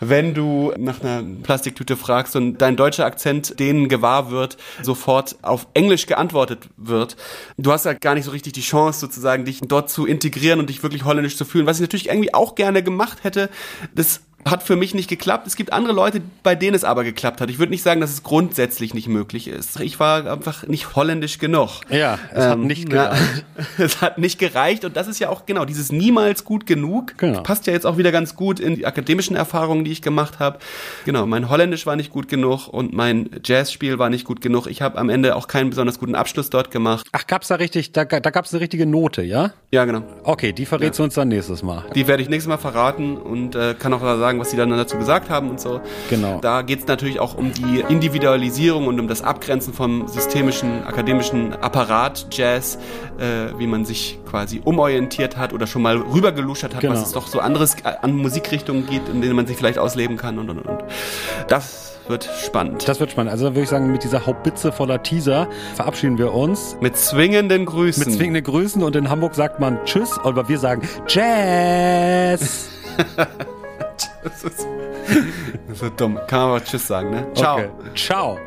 [SPEAKER 1] wenn du nach einer Plastiktüte fragst und dein deutscher Akzent denen gewahr wird, sofort auf Englisch geantwortet wird. Du hast ja gar nicht so richtig die Chance, sozusagen dich dort zu integrieren und dich wirklich holländisch zu fühlen, was ich natürlich irgendwie auch gerne gemacht hätte. Das hat für mich nicht geklappt. Es gibt andere Leute, bei denen es aber geklappt hat. Ich würde nicht sagen, dass es grundsätzlich nicht möglich ist. Ich war einfach nicht holländisch genug.
[SPEAKER 2] Ja, es ähm, hat nicht gereicht. *laughs*
[SPEAKER 1] Es hat nicht gereicht und das ist ja auch genau dieses niemals gut genug. Genau. Passt ja jetzt auch wieder ganz gut in die akademischen Erfahrungen, die ich gemacht habe. Genau, mein Holländisch war nicht gut genug und mein Jazzspiel war nicht gut genug. Ich habe am Ende auch keinen besonders guten Abschluss dort gemacht.
[SPEAKER 2] Ach, gab's da richtig, da, da gab's eine richtige Note, ja?
[SPEAKER 1] Ja, genau.
[SPEAKER 2] Okay, die verrätst ja. du uns dann nächstes Mal.
[SPEAKER 1] Die werde ich nächstes Mal verraten und äh, kann auch sagen, was sie dann dazu gesagt haben und so.
[SPEAKER 2] Genau.
[SPEAKER 1] Da geht es natürlich auch um die Individualisierung und um das Abgrenzen vom systemischen, akademischen Apparat Jazz, äh, wie man sich quasi umorientiert hat oder schon mal rübergeluschert hat, genau. was es doch so anderes äh, an Musikrichtungen gibt, in denen man sich vielleicht ausleben kann und und und. Das wird spannend.
[SPEAKER 2] Das wird spannend. Also würde ich sagen, mit dieser Hauptbitze voller Teaser verabschieden wir uns.
[SPEAKER 1] Mit zwingenden Grüßen.
[SPEAKER 2] Mit zwingenden Grüßen und in Hamburg sagt man Tschüss, aber wir sagen Jazz. *laughs*
[SPEAKER 1] das ist so dumm. Kann man aber Tschüss sagen, ne? Ciao. Okay.
[SPEAKER 2] Ciao.